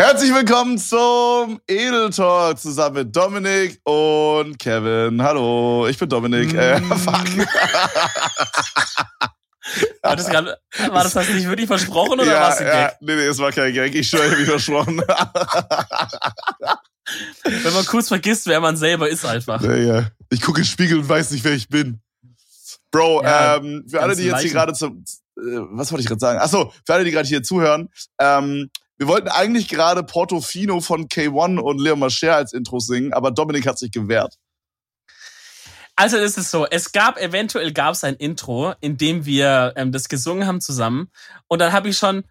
Herzlich willkommen zum Edel Talk zusammen mit Dominik und Kevin. Hallo, ich bin Dominik. Äh, Mm. fuck. War das, grad, war das das nicht wirklich versprochen oder ja, war es ein ja, Gag? nee, nee, es war kein Gag. Ich schwöre, ich hab mich versprochen. Wenn man kurz vergisst, wer man selber ist einfach. ja, ja. Ich gucke in den Spiegel und weiß nicht, wer ich bin. Bro, Ja, ähm, für alle, die jetzt hier Leichen. gerade zum, äh, was wollte ich gerade sagen? Achso, für alle, die gerade hier zuhören, ähm, wir wollten eigentlich gerade Portofino von K1 und Leo Mascher als Intro singen, aber Dominik hat sich gewehrt. Also es ist so, es gab eventuell gab es ein Intro, in dem wir ähm, das gesungen haben zusammen und dann habe ich schon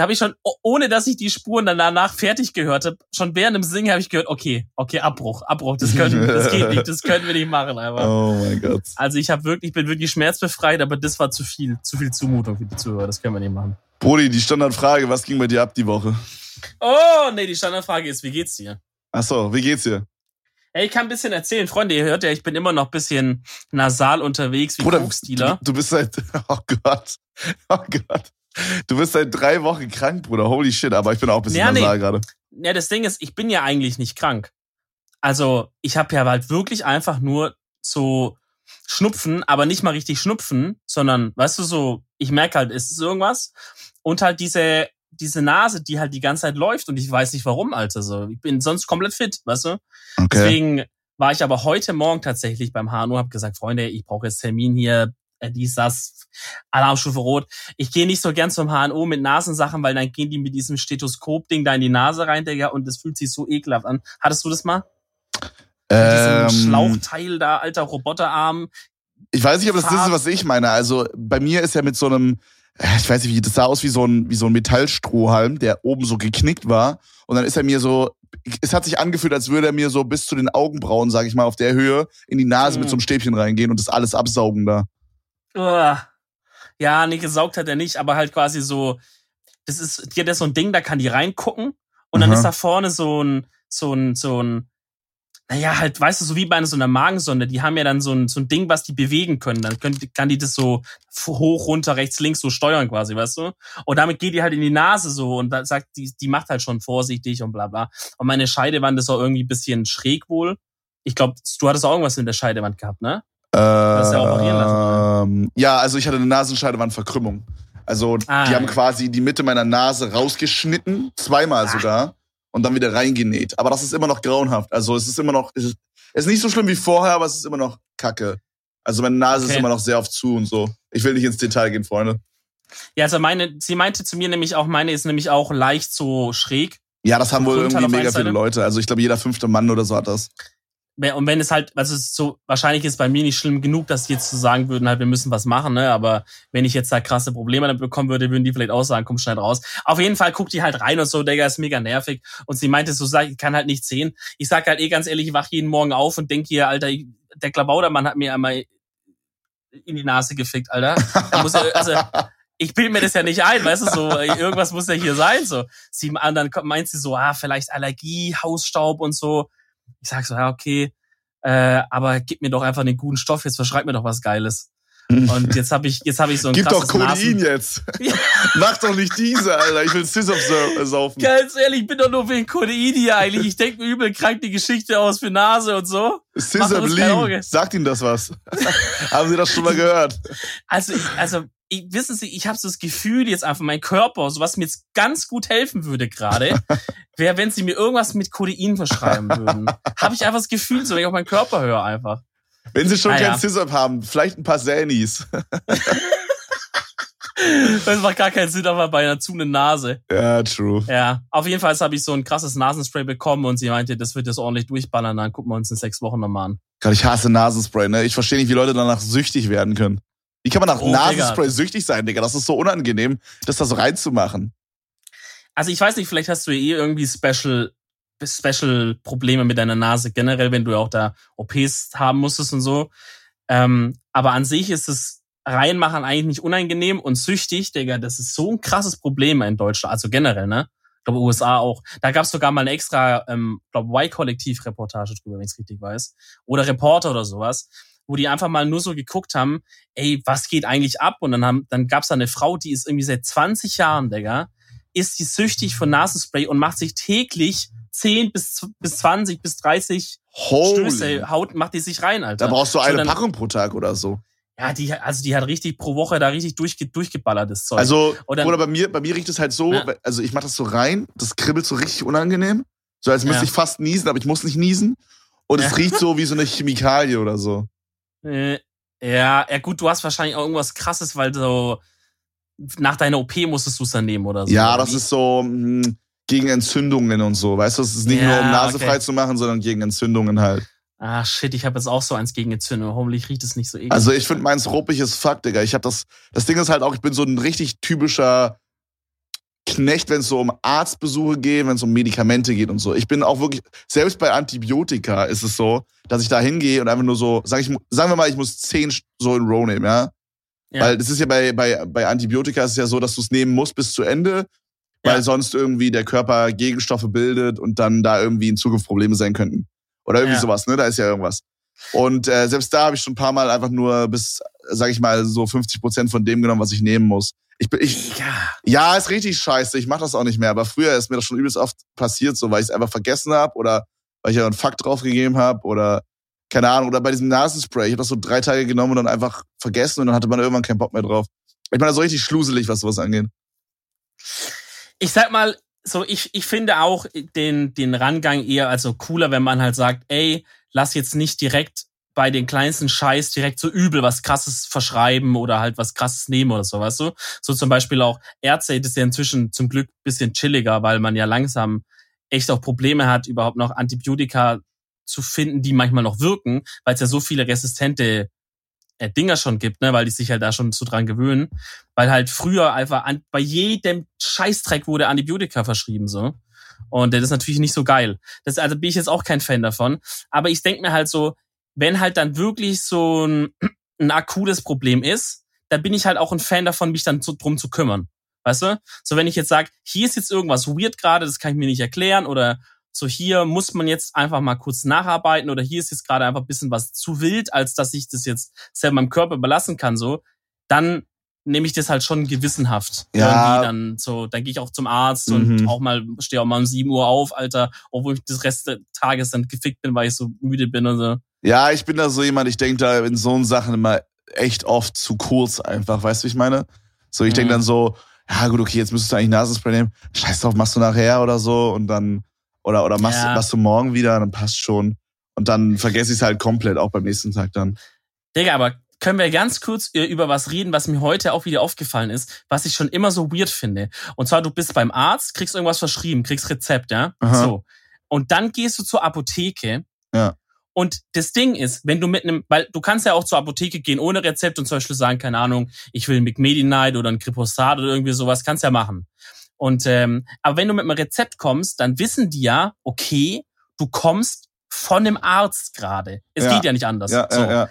da habe ich schon oh- ohne dass ich die Spuren dann danach fertig gehört habe, schon während dem Singen habe ich gehört, okay, okay, Abbruch, Abbruch, das können das geht nicht, das können wir nicht machen einfach. Oh mein Gott. Also ich habe wirklich ich bin wirklich schmerzbefreit, aber das war zu viel, zu viel Zumutung für die Zuhörer, das können wir nicht machen. Brody, die Standardfrage, was ging bei dir ab die Woche? Oh, nee, die Standardfrage ist, wie geht's dir? Achso, wie geht's dir? Ey, ich kann ein bisschen erzählen. Freunde, ihr hört ja, ich bin immer noch ein bisschen nasal unterwegs wie Bruder. Du, du bist seit, oh Gott, oh Gott. Du bist seit drei Wochen krank, Bruder. Holy shit, aber ich bin auch ein bisschen Ja, nee. gerade. Ja, das Ding ist, ich bin ja eigentlich nicht krank. Also, ich habe ja halt wirklich einfach nur so Schnupfen, aber nicht mal richtig Schnupfen, sondern, weißt du, so, ich merke halt, es ist irgendwas. Und halt diese, diese Nase, die halt die ganze Zeit läuft und ich weiß nicht warum, Alter. So, ich bin sonst komplett fit, weißt du? Okay. Deswegen war ich aber heute Morgen tatsächlich beim HNO, habe gesagt, Freunde, ich brauche jetzt Termin hier, äh, dies, das, Alarmstufe Rot. Ich gehe nicht so gern zum HNO mit Nasensachen, weil dann gehen die mit diesem Stethoskop-Ding da in die Nase rein, Digga, und das fühlt sich so ekelhaft an. Hattest du das mal? Mit Ähm, diesem Schlauchteil da, alter Roboterarm. Ich weiß nicht, ob das das ist, was ich meine. Also bei mir ist ja mit so einem, äh, ich weiß nicht, wie das sah aus wie so ein, wie so ein Metallstrohhalm, der oben so geknickt war. Und dann ist er mir so, es hat sich angefühlt, als würde er mir so bis zu den Augenbrauen, sag ich mal, auf der Höhe in die Nase mit Mhm. so einem Stäbchen reingehen und das alles absaugen da. Uah. Ja, nee, gesaugt hat er nicht, aber halt quasi so, das ist, die hat ja so ein Ding, da kann die reingucken und dann Aha. ist da vorne so ein, so ein, so ein, naja, halt, weißt du, so wie bei so einer Magensonde, die haben ja dann so ein, so ein Ding, was die bewegen können. Dann können, kann die das so hoch, runter, rechts, links so steuern quasi, weißt du? Und damit geht die halt in die Nase so und sagt, die, die macht halt schon vorsichtig und bla bla. Und meine Scheidewand ist auch irgendwie ein bisschen schräg wohl. Ich glaube, du hattest auch irgendwas in der Scheidewand gehabt, ne? Hast ja operieren lassen, Ähm, ja, also ich hatte eine Nasenscheidewandverkrümmung. Also Ah, die haben quasi die Mitte meiner Nase rausgeschnitten, zweimal Ah. sogar, und dann wieder reingenäht. Aber das ist immer noch grauenhaft. Also es ist immer noch, es ist, es ist nicht so schlimm wie vorher, aber es ist immer noch kacke. Also meine Nase ist Okay. immer noch sehr oft zu und so. Ich will nicht ins Detail gehen, Freunde. Ja, also meine, sie meinte zu mir nämlich auch, meine ist nämlich auch leicht so schräg. Ja, das haben wohl irgendwie mega viele. Leute. Also ich glaube, jeder fünfte Mann oder so hat das. Und wenn es halt, also es ist so, wahrscheinlich ist bei mir nicht schlimm genug, dass die jetzt so sagen würden, halt, wir müssen was machen, ne? Aber wenn ich jetzt da krasse Probleme damit bekommen würde, würden die vielleicht auch sagen, komm schnell raus. Auf jeden Fall guckt die halt rein und so, Digga, ist mega nervig. Und sie meinte so, sag, ich kann halt nicht sehen. Ich sag halt eh ganz ehrlich, ich wach jeden Morgen auf und denk hier, Alter, ich- der Klabaudermann hat mir einmal in die Nase gefickt, Alter. Da muss er, also, ich bild mir das ja nicht ein, weißt du, so, irgendwas muss ja hier sein, so. Sie, und dann kommt- meint sie so, ah, vielleicht Allergie, Hausstaub und so. Ich sag so, ja, okay, äh, aber gib mir doch einfach einen guten Stoff, jetzt verschreib mir doch was Geiles. Und jetzt habe ich, jetzt habe ich so ein Gib doch Codein jetzt. Ja. Mach doch nicht diese, Alter. Ich will Scissor saufen. Ganz ehrlich, ich bin doch nur wegen Codein hier eigentlich. Ich denke mir übel krank die Geschichte aus für Nase und so. Scissor. Blim. Sagt Ihnen das was? Haben Sie das schon mal gehört? Also, ich- also ich, wissen Sie, ich habe so das Gefühl jetzt einfach, mein Körper, so was mir jetzt ganz gut helfen würde gerade, wäre, wenn Sie mir irgendwas mit Codein verschreiben würden. habe ich einfach das Gefühl, so wenn ich auf meinen Körper höre einfach. Wenn Sie schon Ah, ja. kein Scissor haben, vielleicht ein paar Sanis. Das macht gar keinen Sinn, aber bei einer zu Nase. Ja, true. Ja, auf jeden Fall habe ich so ein krasses Nasenspray bekommen und sie meinte, das wird jetzt ordentlich durchballern, dann gucken wir uns in sechs Wochen nochmal an. Gott, ich hasse Nasenspray, ne? Ich verstehe nicht, wie Leute danach süchtig werden können. Wie kann man nach Oh, Nasenspray Digga. süchtig sein, Digga? Das ist so unangenehm, das da so reinzumachen. Also ich weiß nicht, vielleicht hast du eh irgendwie Special, Special Probleme mit deiner Nase generell, wenn du auch da OPs haben musstest und so. Ähm, aber an sich ist es reinmachen eigentlich nicht unangenehm und süchtig, Digga, das ist so ein krasses Problem in Deutschland, also generell, ne? Ich glaube, USA auch. Da gab es sogar mal eine extra, ähm, glaube Y-Kollektiv-Reportage drüber, wenn ich es richtig weiß. Oder Reporter oder sowas, wo die einfach mal nur so geguckt haben, ey, was geht eigentlich ab? Und dann haben, dann gab's da eine Frau, die ist irgendwie seit 20 Jahren, Digga, ist die süchtig von Nasenspray und macht sich täglich 10 bis, bis 20 bis 30 Holy. Stöße Haut, macht die sich rein, Alter. Da brauchst du So, eine dann- Packung pro Tag oder so. Ja, die, also die hat richtig pro Woche da richtig durchge, durchgeballert, das Zeug. Also, dann- oder bei mir, bei mir riecht es halt so, Ja. also ich mach das so rein, das kribbelt so richtig unangenehm. So als müsste Ja. ich fast niesen, aber ich muss nicht niesen. Und es Ja. riecht so wie so eine Chemikalie oder so. Äh, ja, ja gut, du hast wahrscheinlich auch irgendwas krasses, weil so nach deiner OP musstest du es dann nehmen oder so. Ja, das ist so mh, gegen Entzündungen und so. Weißt du, es ist nicht Ja, nur um Nase okay. frei zu machen, sondern gegen Entzündungen halt. Ah, shit, ich habe jetzt auch so eins gegen Entzündung. Hoffentlich riecht es nicht so eklig. Also ich finde meins ruppig ist fuck, Digga. Ich habe das, das Ding ist halt auch, ich bin so ein richtig typischer Knecht, wenn es so um Arztbesuche geht, wenn es um Medikamente geht und so. Ich bin auch wirklich, selbst bei Antibiotika ist es so, dass ich da hingehe und einfach nur so, sag ich, sagen wir mal, ich muss zehn so in Row nehmen, ja? Ja. Weil das ist ja bei, bei, bei Antibiotika ist es ja so, dass du es nehmen musst bis zu Ende, weil Ja. sonst irgendwie der Körper Gegenstoffe bildet und dann da irgendwie in Zukunft Probleme sein könnten. Oder irgendwie Ja. sowas, ne? Da ist ja irgendwas. Und äh, selbst da habe ich schon ein paar Mal einfach nur bis, sag ich mal, so 50 Prozent von dem genommen, was ich nehmen muss. Ich, bin- ich, ja. ja, ist richtig scheiße. Ich mache das auch nicht mehr. Aber früher ist mir das schon übelst oft passiert, so weil ich es einfach vergessen habe oder weil ich ja einen Fakt draufgegeben habe oder keine Ahnung. Oder bei diesem Nasenspray. Ich habe das so drei Tage genommen und dann einfach vergessen und dann hatte man irgendwann keinen Bock mehr drauf. Ich bin da so richtig schluselig, was sowas angeht. Ich sag mal, so, ich, ich finde auch den, den Rangang eher also cooler, wenn man halt sagt, ey, lass jetzt nicht direkt bei den kleinsten Scheiß direkt so übel was krasses verschreiben oder halt was krasses nehmen oder so, weißt du? So zum Beispiel auch Ärzte, das ist ja inzwischen zum Glück bisschen chilliger, weil man ja langsam echt auch Probleme hat, überhaupt noch Antibiotika zu finden, die manchmal noch wirken, weil es ja so viele resistente äh, Dinger schon gibt, ne, weil die sich halt da schon so dran gewöhnen. Weil halt früher einfach an, bei jedem Scheißdreck wurde Antibiotika verschrieben, so. Und das ist natürlich nicht so geil. Das, also bin ich jetzt auch kein Fan davon. Aber ich denke mir halt so, wenn halt dann wirklich so ein, ein akutes Problem ist, da bin ich halt auch ein Fan davon, mich dann so drum zu kümmern. Weißt du? So, wenn ich jetzt sage, hier ist jetzt irgendwas weird gerade, das kann ich mir nicht erklären, oder so hier muss man jetzt einfach mal kurz nacharbeiten, oder hier ist jetzt gerade einfach ein bisschen was zu wild, als dass ich das jetzt selber meinem Körper überlassen kann, so, dann nehme ich das halt schon gewissenhaft. Ja. Irgendwie dann so, dann gehe ich auch zum Arzt und Mhm. auch mal, stehe auch mal um 7 Uhr auf, Alter, obwohl ich das Rest des Tages dann gefickt bin, weil ich so müde bin und so. Ja, ich bin da so jemand, ich denke da in so Sachen immer echt oft zu kurz einfach, weißt du, wie ich meine? So, ich Mhm. dann so, ja gut, okay, jetzt müsstest du eigentlich Nasenspray nehmen. Scheiß drauf, machst du nachher oder so und dann, oder, oder machst, Ja. machst du morgen wieder, dann passt schon. Und dann vergesse ich es halt komplett, auch beim nächsten Tag dann. Digga, aber können wir ganz kurz über was reden, was mir heute auch wieder aufgefallen ist, was ich schon immer so weird finde. Und zwar, du bist beim Arzt, kriegst irgendwas verschrieben, kriegst Rezept, ja? Aha. So. Und dann gehst du zur Apotheke. Ja. Und das Ding ist, wenn du mit einem, weil du kannst ja auch zur Apotheke gehen ohne Rezept und zum Beispiel sagen, keine Ahnung, ich will ein McMedinite oder ein Kripostat oder irgendwie sowas, kannst ja machen. Und ähm, aber wenn du mit einem Rezept kommst, dann wissen die ja, okay, du kommst von dem Arzt gerade. Es Ja. geht ja nicht anders. Ja, so. ja, ja.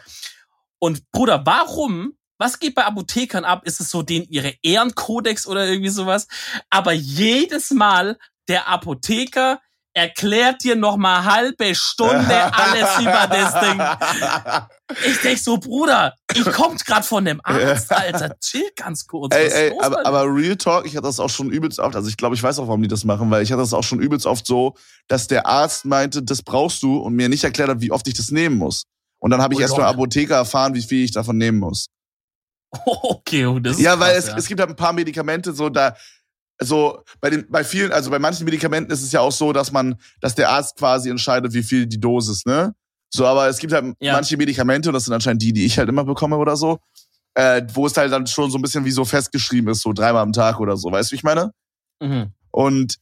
Und Bruder, warum? Was geht bei Apothekern ab? Ist es so den ihre Ehrenkodex oder irgendwie sowas? Aber jedes Mal der Apotheker erklärt dir noch mal halbe Stunde alles über das Ding. Ich denk so, Bruder, ich kommt grad von dem Arzt, Alter. Chill ganz kurz. Ey, ey, los aber, aber Real Talk, ich hatte das auch schon übelst oft, also ich glaube, ich weiß auch, warum die das machen, weil ich hatte das auch schon übelst oft so, dass der Arzt meinte, das brauchst du und mir nicht erklärt hat, wie oft ich das nehmen muss. Und dann habe ich Oh erst beim Apotheker erfahren, wie viel ich davon nehmen muss. Okay, und das ist Ja, weil krass, es, ja. es gibt halt ein paar Medikamente, so da, also bei den, bei vielen, also bei manchen Medikamenten ist es ja auch so, dass man, dass der Arzt quasi entscheidet, wie viel die Dosis, ne? So, aber es gibt halt Ja. manche Medikamente, und das sind anscheinend die, die ich halt immer bekomme oder so, äh, wo es halt dann schon so ein bisschen wie so festgeschrieben ist, so dreimal am Tag oder so, weißt du, wie ich meine? Mhm. Und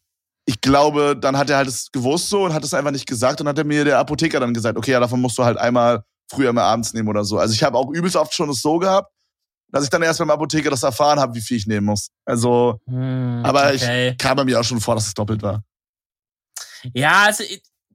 ich glaube, dann hat er halt es gewusst so und hat es einfach nicht gesagt und hat er mir der Apotheker dann gesagt, okay, ja, davon musst du halt einmal früher mal abends nehmen oder so. Also ich habe auch übelst oft schon es so gehabt, dass ich dann erst beim Apotheker das erfahren habe, wie viel ich nehmen muss. Also Hm, Aber okay. kam bei mir auch schon vor, dass es doppelt war. Ja, also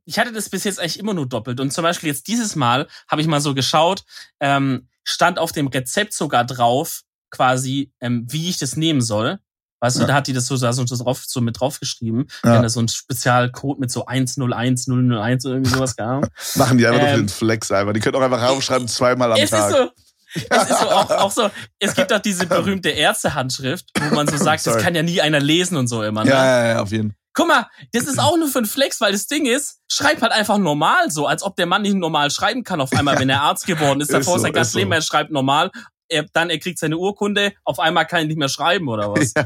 ich- hatte das bis jetzt eigentlich immer nur doppelt. Und zum Beispiel jetzt dieses Mal habe ich mal so geschaut, ähm, stand auf dem Rezept sogar drauf, quasi, ähm, wie ich das nehmen soll. Weißt du, Ja. da hat die das so, da so, drauf, so mit draufgeschrieben. Ja. Ja. Da so ein Spezialcode mit so 101001 oder irgendwie sowas, Ahnung. Machen die einfach Ähm, den Flex einfach. Die können auch einfach raufschreiben, zweimal am es Tag. ist so, Es ist so auch, auch so, es gibt auch diese berühmte Ärztehandschrift, wo man so sagt, das kann ja nie einer lesen und so immer. Ne? Ja, ja, ja, auf jeden Fall. Guck mal, das ist auch nur für ein Flex, weil das Ding ist, schreib halt einfach normal so, als ob der Mann nicht normal schreiben kann auf einmal, wenn er Arzt geworden ist. Davor ist, so, sein ganzes so. Leben, er schreibt normal, er, dann er kriegt seine Urkunde, auf einmal kann er nicht mehr schreiben oder was.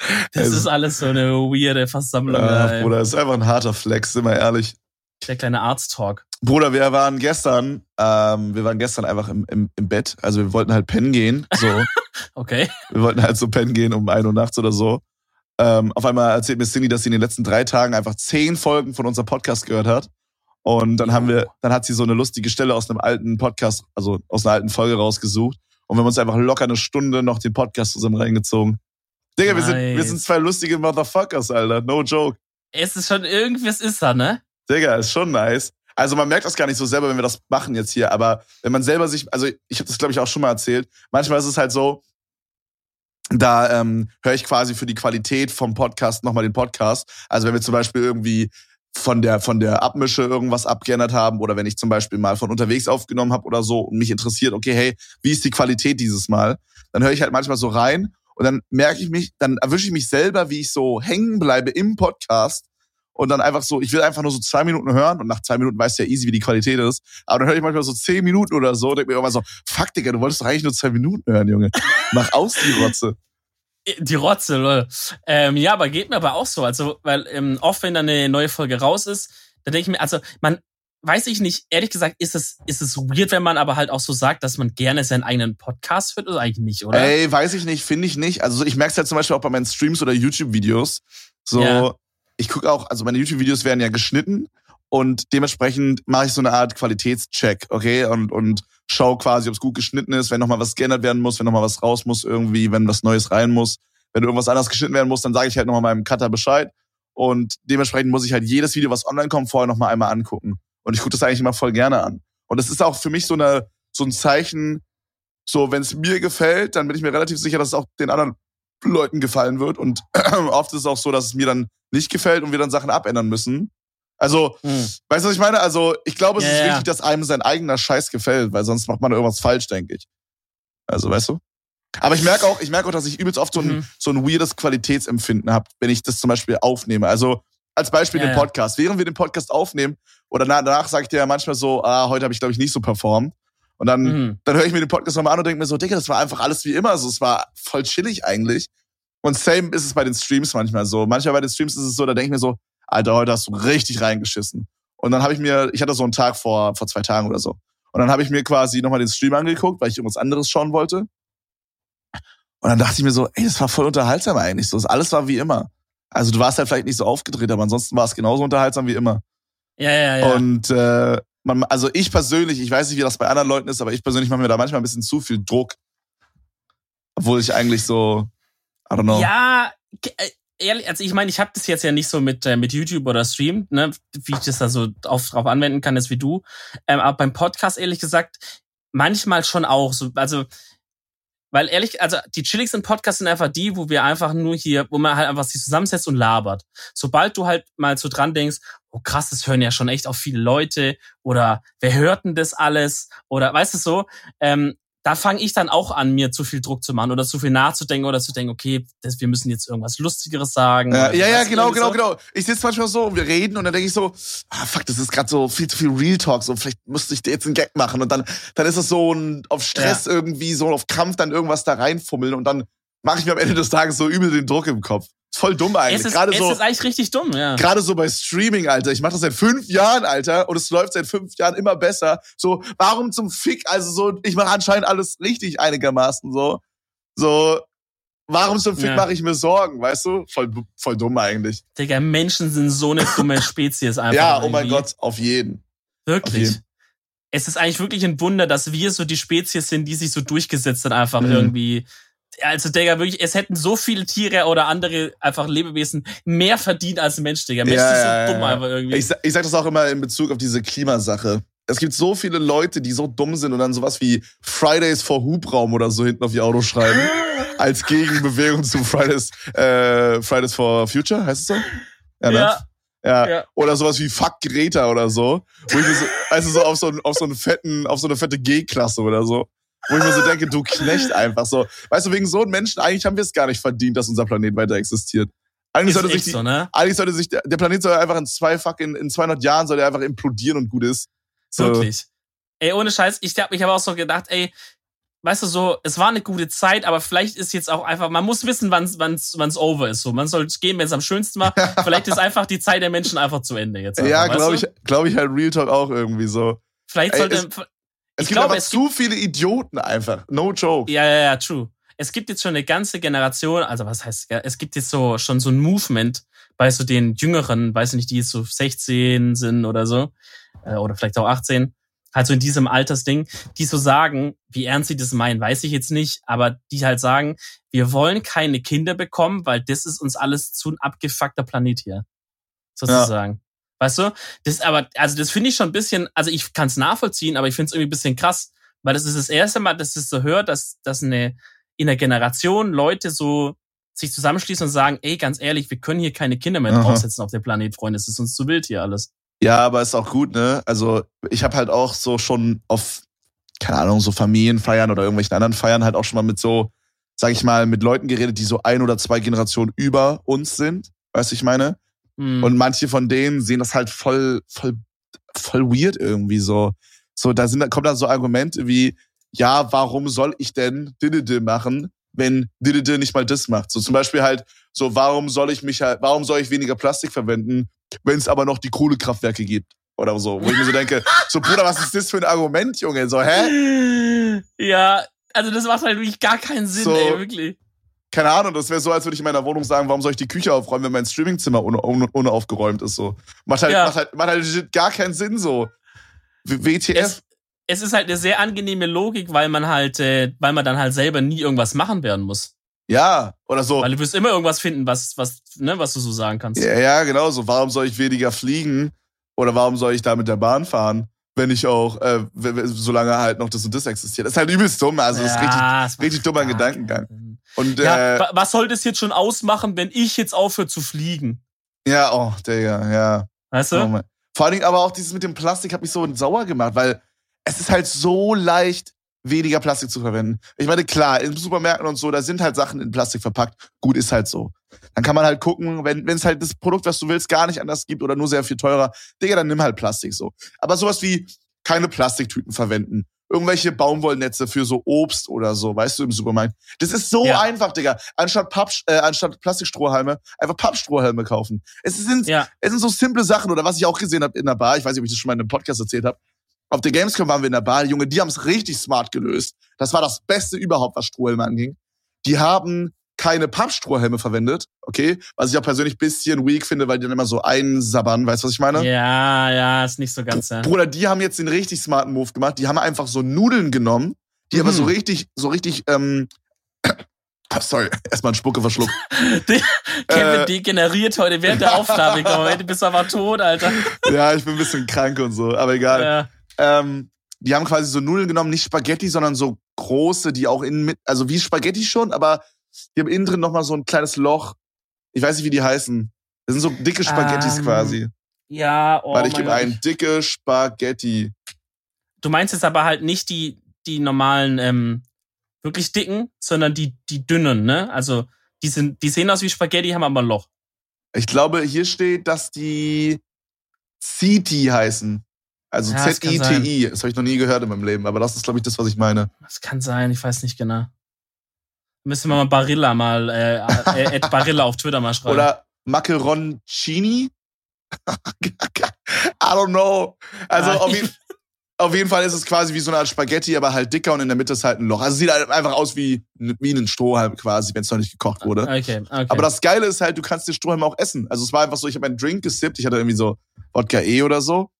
Ja. Das also, ist alles so eine weirde Versammlung. Ja, Bruder, das ist einfach ein harter Flex, sind wir ehrlich. Der kleine Arzt-Talk. Bruder, wir waren gestern, ähm, wir waren gestern einfach im, im, im Bett. Also wir wollten halt pennen gehen. So. okay. Wir wollten halt so pennen gehen um ein Uhr nachts oder so. Ähm, auf einmal erzählt mir Cindy, dass sie in den letzten drei Tagen einfach zehn Folgen von unserem Podcast gehört hat. Und dann haben wir, dann hat sie so eine lustige Stelle aus einem alten Podcast, also aus einer alten Folge rausgesucht. Und wir haben uns einfach locker eine Stunde noch den Podcast zusammen reingezogen. Digga, nice. wir sind, wir sind zwei lustige Motherfuckers, Alter. No joke. Es ist schon irgendwie, es ist da, ne? Digga, ist schon nice. Also man merkt das gar nicht so selber, wenn wir das machen jetzt hier, aber wenn man selber sich, also ich habe das glaube ich auch schon mal erzählt, manchmal ist es halt so, da ähm, höre ich quasi für die Qualität vom Podcast nochmal den Podcast. Also wenn wir zum Beispiel irgendwie von der von der Abmische irgendwas abgeändert haben oder wenn ich zum Beispiel mal von unterwegs aufgenommen habe oder so und mich interessiert, okay, hey, wie ist die Qualität dieses Mal? Dann höre ich halt manchmal so rein und dann merke ich mich, dann erwische ich mich selber, wie ich so hängen bleibe im Podcast und dann einfach so, ich will einfach nur so zwei Minuten hören und nach zwei Minuten weißt du ja easy, wie die Qualität ist. Aber dann höre ich manchmal so zehn Minuten oder so und denke mir immer so, fuck, Digga, du wolltest doch eigentlich nur zwei Minuten hören, Junge. Mach aus die Rotze. Die Rotze, lol. Ähm, ja, aber geht mir aber auch so. Also, weil ähm, oft, wenn dann eine neue Folge raus ist, dann denke ich mir, also man, weiß ich nicht, ehrlich gesagt, ist es, ist es weird, wenn man aber halt auch so sagt, dass man gerne seinen eigenen Podcast hört oder eigentlich nicht, oder? Ey, weiß ich nicht, finde ich nicht. Also ich merke es ja zum Beispiel auch bei meinen Streams oder YouTube-Videos. So, ja. Ich gucke auch, also meine YouTube-Videos werden ja geschnitten und dementsprechend mache ich so eine Art Qualitätscheck, okay? Und, und schau quasi, ob es gut geschnitten ist, wenn nochmal was geändert werden muss, wenn nochmal was raus muss irgendwie, wenn was Neues rein muss. Wenn irgendwas anderes geschnitten werden muss, dann sage ich halt nochmal meinem Cutter Bescheid. Und dementsprechend muss ich halt jedes Video, was online kommt, vorher nochmal einmal angucken. Und ich gucke das eigentlich immer voll gerne an. Und das ist auch für mich so, eine, so ein Zeichen, so wenn es mir gefällt, dann bin ich mir relativ sicher, dass es auch den anderen Leuten gefallen wird. Und oft ist es auch so, dass es mir dann nicht gefällt und wir dann Sachen abändern müssen. Also, hm. weißt du, was ich meine? Also, ich glaube, es ja, ist ja. wichtig, dass einem sein eigener Scheiß gefällt, weil sonst macht man irgendwas falsch, denke ich. Also, weißt du? Aber ich merke auch, ich merke auch, dass ich übelst oft so ein, mhm. so ein weirdes Qualitätsempfinden habe, wenn ich das zum Beispiel aufnehme. Also, als Beispiel ja, den Podcast. Während wir den Podcast aufnehmen oder danach sage ich dir ja manchmal so, ah, heute habe ich, glaube ich, nicht so performt. Und dann, mhm. dann höre ich mir den Podcast nochmal an und denke mir so, Digga, das war einfach alles wie immer. Also, es war voll chillig eigentlich. Und same ist es bei den Streams manchmal so. Manchmal bei den Streams ist es so, da denke ich mir so, Alter, heute hast du richtig reingeschissen. Und dann habe ich mir, ich hatte so einen Tag vor, vor zwei Tagen oder so. Und dann habe ich mir quasi nochmal den Stream angeguckt, weil ich irgendwas anderes schauen wollte. Und dann dachte ich mir so, ey, das war voll unterhaltsam eigentlich. So, alles war wie immer. Also du warst halt vielleicht nicht so aufgedreht, aber ansonsten war es genauso unterhaltsam wie immer. Ja, ja, ja. Und äh, man, also ich persönlich, ich weiß nicht, wie das bei anderen Leuten ist, aber ich persönlich mache mir da manchmal ein bisschen zu viel Druck. Obwohl ich eigentlich so, I don't know. Ja, äh, ehrlich, also ich meine, ich habe das jetzt ja nicht so mit, äh, mit YouTube oder Stream, ne, wie ich das da so auf, drauf anwenden kann, ist wie du. Ähm, aber beim Podcast, ehrlich gesagt, manchmal schon auch. So, also, weil ehrlich, also die chilligsten Podcasts sind einfach die, wo wir einfach nur hier, wo man halt einfach sich zusammensetzt und labert. Sobald du halt mal so dran denkst, oh krass, das hören ja schon echt auch viele Leute oder wer hört denn das alles? Oder weißt du so, ähm, da fange ich dann auch an, mir zu viel Druck zu machen oder zu viel nachzudenken oder zu denken, okay, das, wir müssen jetzt irgendwas Lustigeres sagen. Ja, ja, ja genau, genau, so. genau. Ich sitze manchmal so und wir reden und dann denke ich so, ah, fuck, das ist gerade so viel zu viel Real Talk, so vielleicht müsste ich dir jetzt einen Gag machen und dann, dann ist es so ein, auf Stress ja. irgendwie, so auf Krampf dann irgendwas da reinfummeln und dann mache ich mir am Ende des Tages so übel den Druck im Kopf. Ist voll dumm eigentlich. Es ist, gerade es so, ist eigentlich richtig dumm, ja. Gerade so bei Streaming, Alter. Ich mache das seit fünf Jahren, Alter, und es läuft seit fünf Jahren immer besser. So, warum zum Fick? Also so, ich mache anscheinend alles richtig einigermaßen so. So, warum zum Fick ja. mache ich mir Sorgen, weißt du? Voll, voll dumm eigentlich. Digga, Menschen sind so eine dumme Spezies einfach. ja, oh mein Gott, auf jeden. Wirklich. Auf jeden. Es ist eigentlich wirklich ein Wunder, dass wir so die Spezies sind, die sich so durchgesetzt hat, einfach mhm. irgendwie also, Digga, wirklich, es hätten so viele Tiere oder andere einfach Lebewesen mehr verdient als ein Mensch, Digga. Mensch ja, ist so ja, dumm einfach irgendwie. Ich, ich sag das auch immer in Bezug auf diese Klimasache. Es gibt so viele Leute, die so dumm sind und dann sowas wie Fridays for Hubraum oder so hinten auf ihr Auto schreiben. als Gegenbewegung zu Fridays, äh, Fridays for Future, heißt es so? Ja, ne? ja. Ja. ja. Oder sowas wie Fuck Greta oder so. So, also so auf so, auf so einen fetten, auf so eine fette G-Klasse oder so. Wo ich mir so denke, du Knecht einfach so. Weißt du, wegen so einem Menschen, eigentlich haben wir es gar nicht verdient, dass unser Planet weiter existiert. Eigentlich Ist sollte, sich die, so, ne? eigentlich sollte sich, der, der Planet soll einfach in zwei fuck, in, in 200 Jahren soll er einfach implodieren und gut ist. So. Wirklich. Ey, ohne Scheiß, ich hab mich aber auch so gedacht, ey, weißt du so, es war eine gute Zeit, aber vielleicht ist jetzt auch einfach, man muss wissen, wann's, wann's, wann's over ist. So, man soll gehen, wenn es am schönsten war. vielleicht ist einfach die Zeit der Menschen einfach zu Ende jetzt. Einfach, Ja, glaube ich, glaube ich halt Real Talk auch irgendwie so. Vielleicht Ey, sollte. es- Es ich gibt glaube, aber es zu viele Idioten einfach. No joke. Ja, ja, ja, true. Es gibt jetzt schon eine ganze Generation, also was heißt, ja, es gibt jetzt so schon so ein Movement bei so den Jüngeren, weiß nicht, die jetzt so 16 sind oder so, äh, oder vielleicht auch 18, halt so in diesem Altersding, die so sagen, wie ernst sie das meinen, weiß ich jetzt nicht, aber die halt sagen, wir wollen keine Kinder bekommen, weil das ist uns alles zu ein abgefuckter Planet hier. Sozusagen. Weißt du? Das aber, also das finde ich schon ein bisschen, also ich kann es nachvollziehen, aber ich finde es irgendwie ein bisschen krass, weil das ist das erste Mal, dass es so hört, dass, dass eine, in der Generation Leute so sich zusammenschließen und sagen, ey, ganz ehrlich, wir können hier keine Kinder mehr draufsetzen auf dem Planet, Freunde. Es ist uns zu wild hier alles. Ja, aber ist auch gut, ne? Also ich habe halt auch so schon auf, keine Ahnung, so Familienfeiern oder irgendwelchen anderen Feiern halt auch schon mal mit so, sag ich mal, mit Leuten geredet, die so ein oder zwei Generationen über uns sind. Weißt du, ich meine? Hm. Und manche von denen sehen das halt voll, voll, voll weird irgendwie so. So, da sind, da kommen dann so Argumente wie, ja, warum soll ich denn Didede machen, wenn Didede nicht mal das macht? So zum Beispiel halt, so, warum soll ich mich halt, warum soll ich weniger Plastik verwenden, wenn es aber noch die Kohlekraftwerke gibt? Oder so, wo ich mir so denke, so Bruder, was ist das für ein Argument, Junge? So, hä? Ja, also das macht halt wirklich gar keinen Sinn, So. ey, wirklich. Keine Ahnung, das wäre so, als würde ich in meiner Wohnung sagen, warum soll ich die Küche aufräumen, wenn mein Streamingzimmer ohne, ohne, ohne aufgeräumt ist, so. Macht halt, Ja. macht halt, macht halt gar keinen Sinn, so. WTF? Es, es ist halt eine sehr angenehme Logik, weil man halt, äh, weil man dann halt selber nie irgendwas machen werden muss. Ja, oder so. Weil du wirst immer irgendwas finden, was, was, ne, was du so sagen kannst. Ja, ja, genau so. Warum soll ich weniger fliegen? Oder warum soll ich da mit der Bahn fahren, wenn ich auch, äh, solange halt noch das und das existiert? Das ist halt übelst dumm. Also, das ist richtig, Ja, macht richtig dummer Gedankengang. Sinn. Und, Ja, äh, wa- was soll das jetzt schon ausmachen, wenn ich jetzt aufhöre zu fliegen? ja, oh, Digga, ja. Weißt du? Oh. Vor allen Dingen aber auch dieses mit dem Plastik hat mich so sauer gemacht, weil es ist halt so leicht, weniger Plastik zu verwenden. Ich meine, klar, in Supermärkten und so, da sind halt Sachen in Plastik verpackt. Gut, ist halt so. Dann kann man halt gucken, wenn wenn es halt das Produkt, was du willst, gar nicht anders gibt oder nur sehr viel teurer, Digga, dann nimm halt Plastik so. Aber sowas wie keine Plastiktüten verwenden. Irgendwelche Baumwollnetze für so Obst oder so, weißt du, im Supermarkt. Das ist so Ja. einfach, Digga. Anstatt, Papp, äh, anstatt Plastikstrohhalme, einfach Pappstrohhalme kaufen. Es sind Ja. es sind so simple Sachen oder was ich auch gesehen habe in der Bar, ich weiß nicht, ob ich das schon mal in einem Podcast erzählt habe. Auf der Gamescom waren wir in der Bar, Junge, die haben es richtig smart gelöst. Das war das Beste überhaupt, was Strohhelme anging. Die haben keine Pappstrohhelme verwendet, okay? Was ich auch persönlich bisschen weak finde, weil die dann immer so einsabbern, weißt du, was ich meine? Ja, ja, ist nicht so ganz. Ja. Bruder, die haben jetzt den richtig smarten Move gemacht. Die haben einfach so Nudeln genommen, die aber Mhm. so richtig, so richtig, ähm, sorry, erstmal einen Spucke verschluckt. Kevin Äh. degeneriert heute während der Aufnahme. Komm, ey, du bist aber tot, Alter. ja, ich bin ein bisschen krank und so, aber egal. Ja. Ähm, die haben quasi so Nudeln genommen, nicht Spaghetti, sondern so große, die auch innen mit, also wie Spaghetti schon, aber die haben innen drin nochmal so ein kleines Loch. Ich weiß nicht, wie die heißen. Das sind so dicke Spaghettis Ähm, quasi. Ja, oh Warte, ich gebe ein dicke Spaghetti. Du meinst jetzt aber halt nicht die, die normalen, ähm, wirklich dicken, sondern die, die dünnen, ne? Also, die sind, die sehen aus wie Spaghetti, haben aber ein Loch. Ich glaube, hier steht, dass die CT heißen. Also Ja, das Z-I-T-I. Das habe ich noch nie gehört in meinem Leben, aber das ist, glaube ich, das, was ich meine. Das kann sein, ich weiß nicht genau. Müssen wir mal Barilla mal, äh, äh, Ed Barilla auf Twitter mal schreiben. Oder Macaroncini? I don't know. Also Ah, auf, jeden, auf jeden Fall ist es quasi wie so eine Art Spaghetti, aber halt dicker und in der Mitte ist halt ein Loch. Also es sieht halt einfach aus wie, wie ein Strohhalm quasi, wenn es noch nicht gekocht wurde. Okay, okay. Aber das Geile ist halt, du kannst den Strohhalm auch essen. Also es war einfach so, ich habe einen Drink gesippt, ich hatte irgendwie so Wodka E oder so.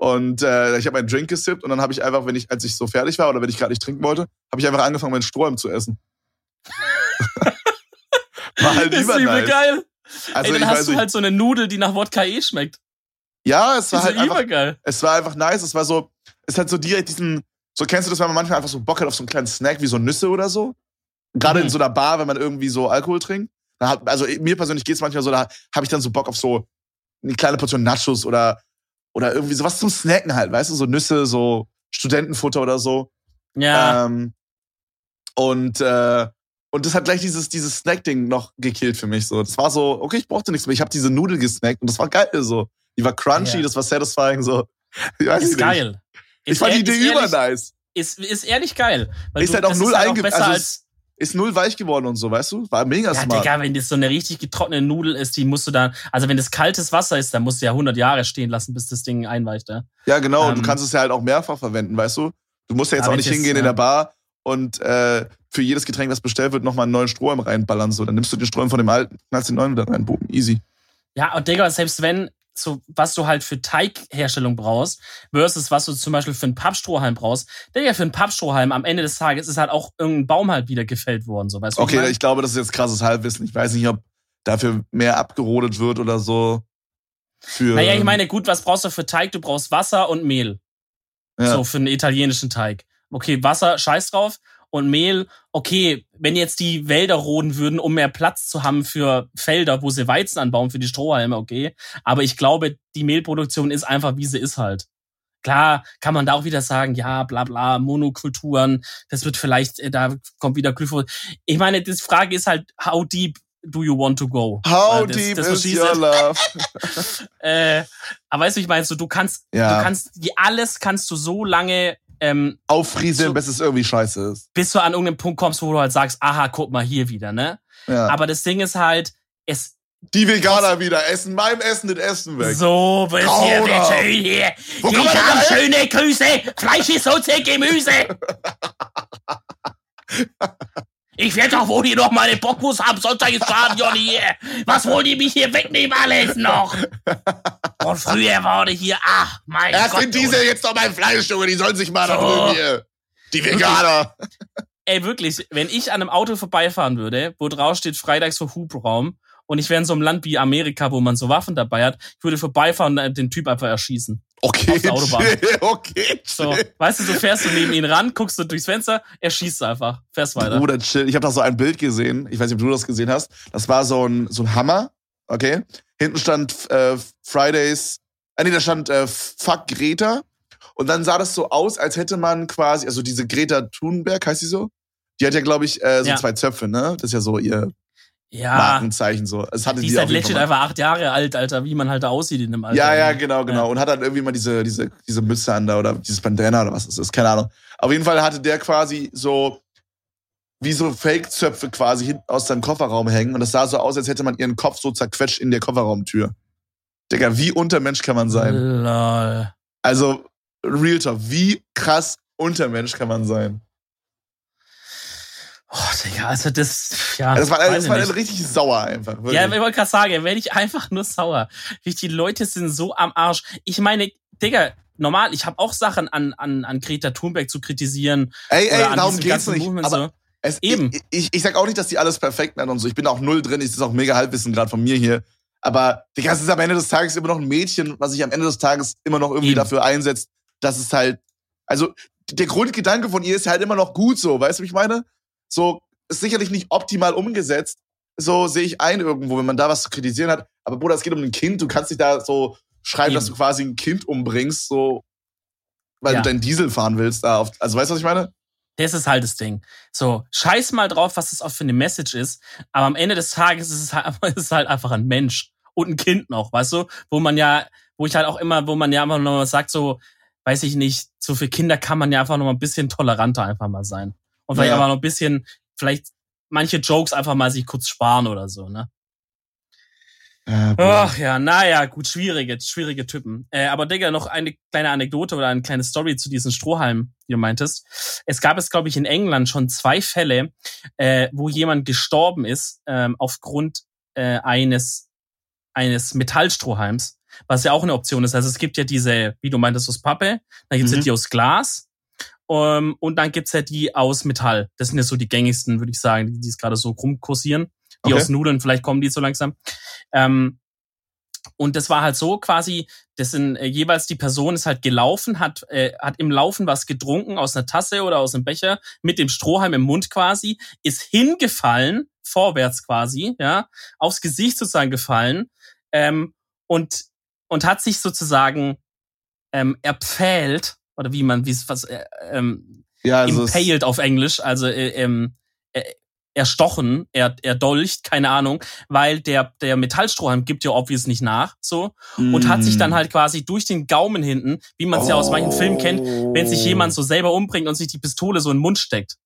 Und äh, ich habe einen Drink gesippt und dann habe ich einfach, wenn ich, als ich so fertig war oder wenn ich gerade nicht trinken wollte, habe ich einfach angefangen, meinen Strohhalm zu essen. war halt das ist übel übernice. geil. Also Ey, dann hast du halt so eine Nudel, die nach Wodka eh schmeckt. ja, es war halt einfach, übergeil. es war einfach nice. Es war so, es hat so direkt diesen, so kennst du das, wenn man manchmal einfach so Bock hat auf so einen kleinen Snack wie so Nüsse oder so? Gerade Mhm. in so einer Bar, wenn man irgendwie so Alkohol trinkt. Hat, also mir persönlich geht's manchmal so, da habe ich dann so Bock auf so eine kleine Portion Nachos oder, oder irgendwie sowas zum Snacken halt, weißt du, so Nüsse, so Studentenfutter oder so. Ja, Ähm, Und, äh, und das hat gleich dieses, dieses Snack-Ding noch gekillt für mich. So. Das war so, okay, ich brauchte nichts mehr. Ich habe diese Nudel gesnackt und das war geil so. Die war crunchy, Ja. das war satisfying so. Ich weiß Ist nicht. geil. Ich Ist fand die Idee ehrlich- übernice. Ist, ist ehrlich geil. Weil Ist halt auch das null halt einge- besser also als Ist null weich geworden und so, weißt du? War mega Ja, smart. Digga, wenn das so eine richtig getrocknete Nudel ist, die musst du dann, also wenn das kaltes Wasser ist, dann musst du ja 100 Jahre stehen lassen, bis das Ding einweicht, ja. Ja, genau. und du Ähm, kannst es ja halt auch mehrfach verwenden, weißt du? Du musst ja jetzt auch nicht hingehen in ja. der Bar und äh, für jedes Getränk, das bestellt wird, nochmal einen neuen Strohhalm reinballern. So, dann nimmst du den Strohhalm von dem alten, knallst den neuen wieder rein. Boom, easy. Ja, und Digga, selbst wenn, so, was du halt für Teigherstellung brauchst, versus was du zum Beispiel für einen Pappstrohhalm brauchst, Digga, für einen Pappstrohhalm am Ende des Tages ist halt auch irgendein Baum halt wieder gefällt worden, so, weißt Okay, meine? ich glaube, das ist jetzt krasses Halbwissen. Ich weiß nicht, ob dafür mehr abgerodet wird oder so. Für, Naja, ich meine, gut, was brauchst du für Teig? Du brauchst Wasser und Mehl. ja. So, für einen italienischen Teig. Okay, Wasser, scheiß drauf. Und Mehl, okay, wenn jetzt die Wälder roden würden, um mehr Platz zu haben für Felder, wo sie Weizen anbauen, für die Strohhalme, okay. Aber ich glaube, die Mehlproduktion ist einfach, wie sie ist halt. Klar, kann man da auch wieder sagen, ja, bla bla, Monokulturen, das wird vielleicht, äh, da kommt wieder Glyphosat. Ich meine, die Frage ist halt, how deep do you want to go? How das- deep das is verstehst your love? Äh, aber weißt du, ich meine, so, du kannst, Ja. du kannst, alles kannst du so lange, ähm, Auffrieseln, So- bis es irgendwie scheiße ist. bis du an irgendeinen Punkt kommst, wo du halt sagst, aha, guck mal hier wieder, ne? Ja. Aber das Ding ist halt, es Die Veganer wieder essen, meinem Essen das Essen weg. so bisschen Gouda. schön hier. Wo ich man denn hab da hin? schöne Grüße. Fleisch ist so zäh Gemüse. Ich werde doch wohl hier noch meine Bockwurst haben, Sonntagsstadion hier. Was wollen die mich hier wegnehmen alles noch? Und früher wurde hier, ach mein Erst Gott. sind diese jetzt noch mein Fleisch, Junge, die sollen sich mal da So. drüben hier. Die Veganer. Ey, wirklich, wenn ich an einem Auto vorbeifahren würde, wo drauf steht Freitags für Hubraum und ich wäre in so einem Land wie Amerika, wo man so Waffen dabei hat, ich würde vorbeifahren und den Typ einfach erschießen. Okay, Auf der Autobahn. chill, okay, So, weißt du, so fährst du neben ihn ran, guckst du durchs Fenster, er schießt einfach, fährst weiter. Bruder, chill. Ich habe da so ein Bild gesehen. Ich weiß nicht, ob du das gesehen hast. Das war so ein, so ein Hammer. Okay. Hinten stand äh, Fridays. Ah, nee, da stand äh, Fuck Greta. Und dann sah das so aus, als hätte man quasi, also diese Greta Thunberg, heißt sie so? Die hat ja, glaube ich, äh, so Ja. zwei Zöpfe, ne? Das ist ja so ihr Ja, Markenzeichen so. Es hatte die die, ist halt legit einfach acht Jahre alt, Alter, wie man halt da aussieht in dem Alter. Ja, ja, ne? genau, genau. Ja. Und hat dann irgendwie mal diese, diese, diese Mütze an da oder dieses Bandana oder was es ist, keine Ahnung. Auf jeden Fall hatte der quasi so, wie so Fake-Zöpfe quasi hinten aus seinem Kofferraum hängen. Und das sah so aus, als hätte man ihren Kopf so zerquetscht in der Kofferraumtür. Digga, wie Untermensch kann man sein? Lol. Also, Real Talk, wie krass Untermensch kann man sein? Oh, Digga, also das, ja. Das war, das war richtig sauer einfach. Wirklich. Ja, ich wollte gerade sagen, werde ich einfach nur sauer. Wie Die Leute sind so am Arsch. Ich meine, Digga, normal, ich habe auch Sachen an, an, an Greta Thunberg zu kritisieren. ey, ey, oder an darum geht's nicht. Movement Aber so. Es, Eben. Ich, ich, ich sag auch nicht, dass die alles perfekt machen und so. Ich bin auch null drin. Ich ist auch mega Halbwissen gerade von mir hier. Aber Digga, es ist am Ende des Tages immer noch ein Mädchen, was sich am Ende des Tages immer noch irgendwie Eben. dafür einsetzt, dass es halt. Also, der Grundgedanke von ihr ist halt immer noch gut so. Weißt du, wie ich meine? So, ist sicherlich nicht optimal umgesetzt. So sehe ich ein irgendwo, wenn man da was zu kritisieren hat. Aber Bruder, es geht um ein Kind. Du kannst nicht da so schreiben, Eben. dass du quasi ein Kind umbringst, so, weil Ja. du deinen Diesel fahren willst. Da auf, also, weißt du, was ich meine? Das ist halt das Ding. So, scheiß mal drauf, was das auch für eine Message ist. Aber am Ende des Tages ist es halt, ist es halt einfach ein Mensch. Und ein Kind noch, weißt du? Wo man ja, wo ich halt auch immer, wo man ja einfach noch mal sagt, so, weiß ich nicht, so für Kinder kann man ja einfach noch mal ein bisschen toleranter einfach mal sein. Und vielleicht Ja. aber noch ein bisschen, vielleicht manche Jokes einfach mal sich kurz sparen oder so, ne? Ja. Ach ja, naja, gut, schwierige, schwierige Typen. Äh, aber Digga, noch eine kleine Anekdote oder eine kleine Story zu diesen Strohhalmen, die du meintest. Es gab es, glaube ich, in England schon zwei Fälle, äh, wo jemand gestorben ist ähm, aufgrund äh, eines, eines Metallstrohhalms, was ja auch eine Option ist. Also es gibt ja diese, wie du meintest, aus Pappe, dann gibt's ja Mhm. die aus Glas ähm, und dann gibt's ja die aus Metall. Das sind ja so die gängigsten, würde ich sagen, die, die es gerade so rumkursieren. Die Okay. aus Nudeln, vielleicht kommen die so langsam. Ähm, und das war halt so quasi, das sind äh, jeweils die Person ist halt gelaufen, hat, äh, hat im Laufen was getrunken aus einer Tasse oder aus einem Becher mit dem Strohhalm im Mund quasi, ist hingefallen, vorwärts quasi, ja, aufs Gesicht sozusagen gefallen ähm, und, und hat sich sozusagen ähm, erpfählt, oder wie man, wie es was, äh, ähm, Ja, also impaled auf Englisch, also äh, ähm, äh, erstochen, er, erdolcht, keine Ahnung, weil der, der Metallstrohhalm gibt ja obvious nicht nach, so, und hat sich Mm. dann halt quasi durch den Gaumen hinten, wie man es ja aus manchen Filmen kennt, wenn sich Oh. jemand so selber umbringt und sich die Pistole so in den Mund steckt.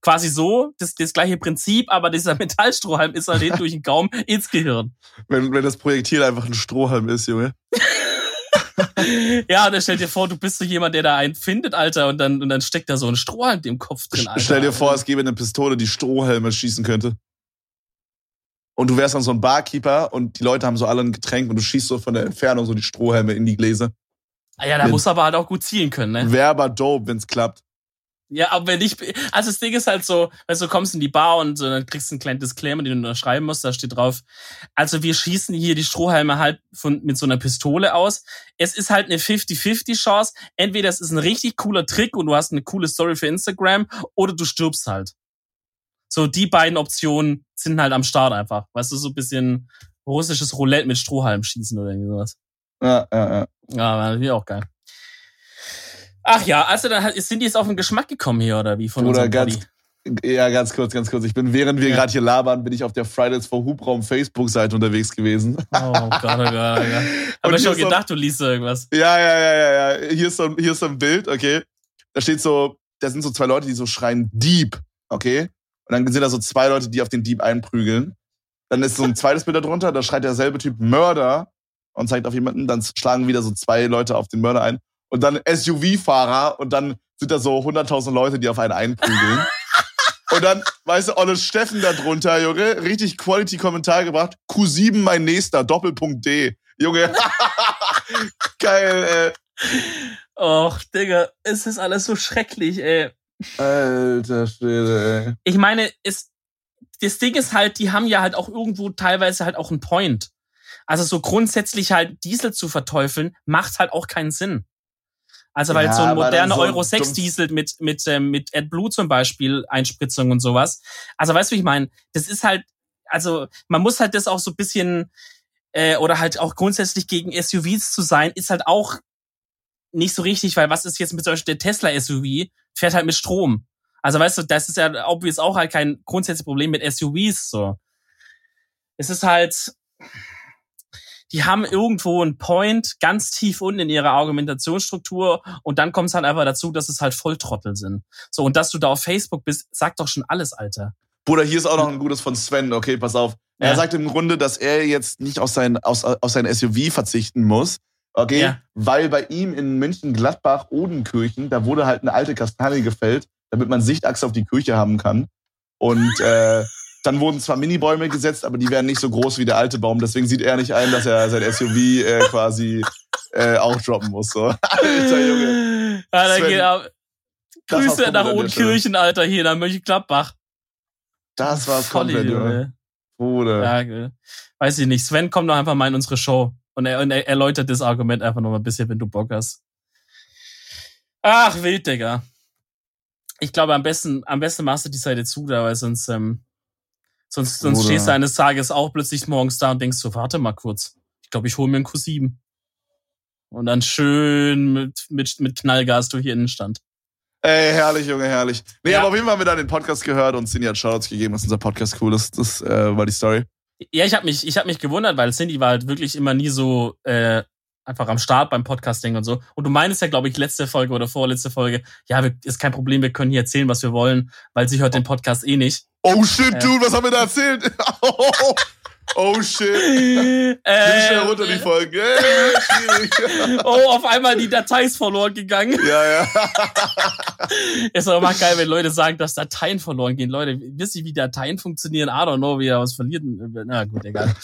Quasi so, das, das gleiche Prinzip, aber dieser Metallstrohhalm ist halt durch den Gaumen ins Gehirn. Wenn, wenn das Projektil einfach ein Strohhalm ist, Junge. Ja, und dann stell dir vor, du bist so jemand, der da einen findet, Alter, und dann, und dann steckt da so ein Strohhalm im Kopf drin, Alter. Stell dir vor, es gäbe eine Pistole, die Strohhelme schießen könnte. Und du wärst dann so ein Barkeeper und die Leute haben so alle ein Getränk und du schießt so von der Entfernung so die Strohhelme in die Gläser. Ah Ja, da muss aber halt auch gut zielen können, ne? Wäre aber dope, wenn's klappt. Ja, aber wenn ich, also das Ding ist halt so, weißt du, du kommst in die Bar und so, dann kriegst du ein kleines Disclaimer, den du unterschreiben musst, da steht drauf, also wir schießen hier die Strohhalme halt von, mit so einer Pistole aus. Es ist halt eine 50-50 Chance. Entweder es ist ein richtig cooler Trick und du hast eine coole Story für Instagram oder du stirbst halt. So, die beiden Optionen sind halt am Start einfach. Weißt du, so ein bisschen russisches Roulette mit Strohhalm schießen oder irgendwie sowas. Ja, ja, ja. Ja, wäre auch geil. Ach ja, also dann sind die jetzt auf den Geschmack gekommen hier, oder wie? Von unserem ganz, Buddy? ja, ganz kurz, ganz kurz. Ich bin, während wir Ja. gerade hier labern, bin ich auf der Fridays for Hubraum Facebook-Seite unterwegs gewesen. Oh Gott, oh Gott, oh Gott. Und ich schon ist so- gedacht, du liest so irgendwas. Ja, ja, ja, ja, ja. Hier ist so, ein- hier ist so ein Bild, okay. Da steht so, da sind so zwei Leute, die so schreien Dieb, okay. Und dann sind da so zwei Leute, die auf den Dieb einprügeln. Dann ist so ein zweites Bild darunter, da schreit derselbe Typ Mörder und zeigt auf jemanden, dann schlagen wieder so zwei Leute auf den Mörder ein. Und dann SUV-Fahrer und dann sind da so 100.000 Leute, die auf einen einprügeln. und dann, weißt du, Olle Steffen da drunter, Junge, richtig Quality-Kommentar gebracht. Q7 mein nächster, Doppelpunkt D. Junge. Geil, Och, Digga, es ist alles so schrecklich, ey. ey. Alter Schwede, ey. Ich meine, es, das Ding ist halt, die haben ja halt auch irgendwo teilweise halt auch einen Point. Also so grundsätzlich halt Diesel zu verteufeln, macht halt auch keinen Sinn. Also weil Ja, so ein moderner so Euro 6 dumpf- Diesel mit, mit, ähm, mit AdBlue zum Beispiel, Einspritzung und sowas. Also weißt du, wie ich meine? Das ist halt, also man muss halt das auch so ein bisschen, äh, oder halt auch grundsätzlich gegen SUVs zu sein, ist halt auch nicht so richtig, weil was ist jetzt mit zum Beispiel der Tesla SUV, fährt halt mit Strom. Also weißt du, das ist ja obvious auch halt kein grundsätzliches Problem mit SUVs so. Es ist halt, die haben irgendwo einen Point ganz tief unten in ihrer Argumentationsstruktur und dann kommt es halt einfach dazu, dass es halt Volltrottel sind. So, und dass du da auf Facebook bist, sagt doch schon alles, Alter. Bruder, hier ist auch noch ein gutes von Sven, okay, pass auf. Er Ja. sagt im Grunde, dass er jetzt nicht auf sein, aus, auf sein SUV verzichten muss, okay, Ja. weil bei ihm in München-Gladbach, Odenkirchen, da wurde halt eine alte Kastanie gefällt, damit man Sichtachse auf die Kirche haben kann. Und äh, dann wurden zwar Minibäume gesetzt, aber die wären nicht so groß wie der alte Baum. Deswegen sieht er nicht ein, dass er sein SUV äh, quasi äh, auch droppen muss. So. Alter Junge. Ja, da Sven, geht ab. Grüße komplett nach Odenkirchen, Alter, hier nach Mönchengladbach. Das war's komplett, Vollidiot, Junge. Bruder. Ja, ge- weiß ich nicht. Sven, komm doch einfach mal in unsere Show und er, und er erläutert das Argument einfach noch mal ein bisschen, wenn du Bock hast. Ach, wild, Digga. Ich glaube, am besten, am besten machst du die Seite zu, da, weil sonst, ähm, sonst, sonst stehst du eines Tages auch plötzlich morgens da und denkst so, warte mal kurz. Ich glaube, ich hole mir einen Q7. Und dann schön mit, mit, mit Knallgas durch die Innenstand. Ey, herrlich, Junge, herrlich. Nee, Ja. aber auf jeden Fall haben wir da den Podcast gehört und Cindy hat Shoutouts gegeben, dass unser Podcast cool ist. Das äh, war die Story. Ja, ich habe mich, ich hab mich gewundert, weil Cindy war halt wirklich immer nie so äh, einfach am Start beim Podcasting und so. Und du meinst ja, glaube ich, letzte Folge oder vorletzte Folge, ja, wir, ist kein Problem, wir können hier erzählen, was wir wollen, weil sie hört den Podcast eh nicht. Oh shit, Ja. dude, was haben wir da erzählt? oh shit. Nimm schnell äh, runter die. Ey, schwierig. oh, auf einmal die Datei ist verloren gegangen. ja, ja. Ist doch immer geil, wenn Leute sagen, dass Dateien verloren gehen. Leute, wisst ihr, wie Dateien funktionieren? I don't know, wie er was verliert. Na gut, egal.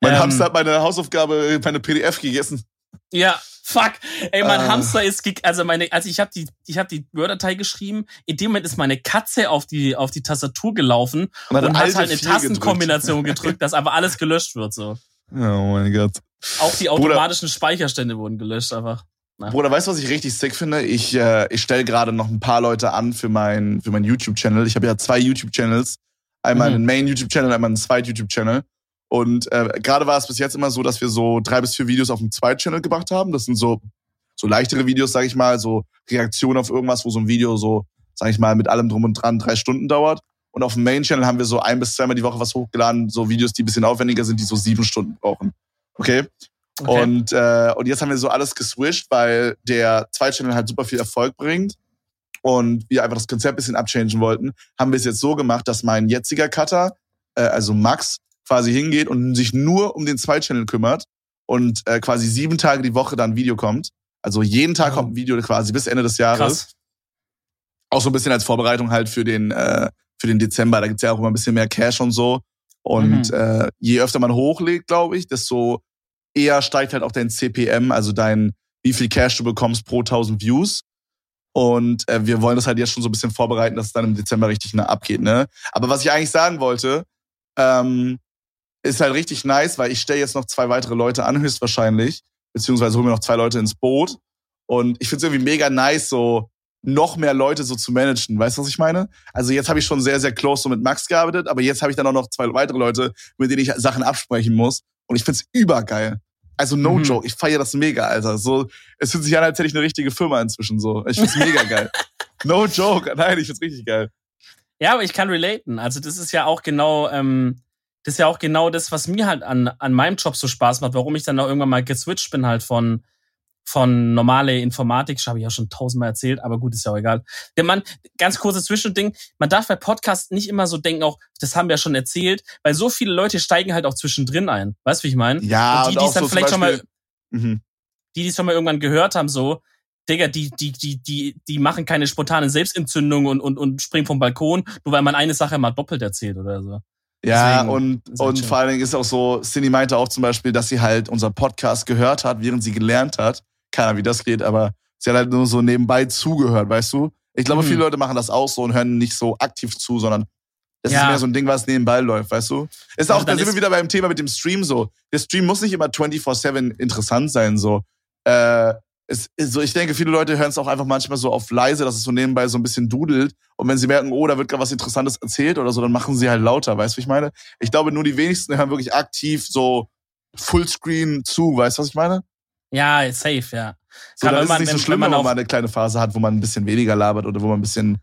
Mein Ähm, Hamster hat meine Hausaufgabe, meine PDF gegessen. Ja, fuck. Ey, mein Ah. Hamster ist, ge- also meine, also ich habe die, ich habe die Word-Datei geschrieben. In dem Moment ist meine Katze auf die, auf die Tastatur gelaufen Und hat und hat halt eine vier Tastenkombination gedrückt, dass aber alles gelöscht wird, so. gedrückt. Oh mein Gott. Auch die Bruder. automatischen Speicherstände wurden gelöscht, einfach. Bruder, weißt du, was ich richtig sick finde? Ich, äh, ich stelle gerade noch ein paar Leute an für mein, für mein YouTube-Channel. Ich habe ja zwei YouTube-Channels. Einmal Mhm. einen Main-YouTube-Channel, einmal einen Zweit-YouTube-Channel. Und äh, gerade war es bis jetzt immer so, dass wir so drei bis vier Videos auf dem Zweit-Channel gemacht haben. Das sind so, so leichtere Videos, sag ich mal, so Reaktionen auf irgendwas, wo so ein Video so, sag ich mal, mit allem drum und dran drei Stunden dauert. Und auf dem Main-Channel haben wir so ein bis zweimal die Woche was hochgeladen, so Videos, die ein bisschen aufwendiger sind, die so sieben Stunden brauchen. Okay? okay. Und, äh, und jetzt haben wir so alles geswischt, weil der Zweit-Channel halt super viel Erfolg bringt und wir einfach das Konzept ein bisschen abchangen wollten, haben wir es jetzt so gemacht, dass mein jetziger Cutter, äh, also Max, quasi hingeht und sich nur um den Zweit-Channel kümmert und äh, quasi sieben Tage die Woche dann ein Video kommt. Also jeden Tag kommt ein Video quasi bis Ende des Jahres. Krass. Auch so ein bisschen als Vorbereitung halt für den, äh, für den Dezember. Da gibt's ja auch immer ein bisschen mehr Cash und so. Und mhm. äh, je öfter man hochlegt, glaube ich, desto eher steigt halt auch dein CPM, also dein, wie viel Cash du bekommst pro 1000 Views. Und äh, wir wollen das halt jetzt schon so ein bisschen vorbereiten, dass es dann im Dezember richtig ne, abgeht. Ne? Aber was ich eigentlich sagen wollte, ähm, ist halt richtig nice, weil ich stelle jetzt noch zwei weitere Leute an, höchstwahrscheinlich. Beziehungsweise holen wir noch zwei Leute ins Boot. Und ich finde es irgendwie mega nice, so noch mehr Leute so zu managen. Weißt du, was ich meine? Also jetzt habe ich schon sehr, sehr close so mit Max gearbeitet, aber jetzt habe ich dann auch noch zwei weitere Leute, mit denen ich Sachen absprechen muss. Und ich find's übergeil. Also no mhm. joke, ich feiere das mega, Alter. So, es fühlt sich an, als hätte ich eine richtige Firma inzwischen so. Ich find's mega geil. No joke, nein, ich find's richtig geil. Ja, aber ich kann relaten. Also das ist ja auch genau, ähm, das ist ja auch genau das, was mir halt an, an meinem Job so Spaß macht, warum ich dann auch irgendwann mal geswitcht bin halt von von normale Informatik, habe ich ja schon tausendmal erzählt, aber gut, ist ja auch egal. Der Mann, ganz kurzes Zwischending, man darf bei Podcasts nicht immer so denken, auch, das haben wir ja schon erzählt, weil so viele Leute steigen halt auch zwischendrin ein. Weißt du, wie ich meine? Ja, und die, die es dann so vielleicht schon mal, mhm. die, die es schon mal irgendwann gehört haben, so, Digga, die, die, die, die, die machen keine spontane Selbstentzündung und, und, und springen vom Balkon, nur weil man eine Sache mal doppelt erzählt oder so. Ja, Deswegen, und, und vor allen Dingen ist auch so, Cindy meinte auch zum Beispiel, dass sie halt unser Podcast gehört hat, während sie gelernt hat keine Ahnung, wie das geht, aber sie hat halt nur so nebenbei zugehört, weißt du? Ich glaube, mhm. viele Leute machen das auch so und hören nicht so aktiv zu, sondern das ja. ist mehr so ein Ding, was nebenbei läuft, weißt du? Ist auch, also da sind wir wieder beim Thema mit dem Stream so. Der Stream muss nicht immer 24-7 interessant sein, so. Äh, es, so, ich denke, viele Leute hören es auch einfach manchmal so auf leise, dass es so nebenbei so ein bisschen dudelt. Und wenn sie merken, oh, da wird gerade was Interessantes erzählt oder so, dann machen sie halt lauter, weißt du, wie ich meine? Ich glaube, nur die wenigsten hören wirklich aktiv so Fullscreen zu, weißt du, was ich meine? Ja, safe, ja. So, dann ist es nicht so schlimm, wenn man, wenn man eine kleine Phase hat, wo man ein bisschen weniger labert oder wo man ein bisschen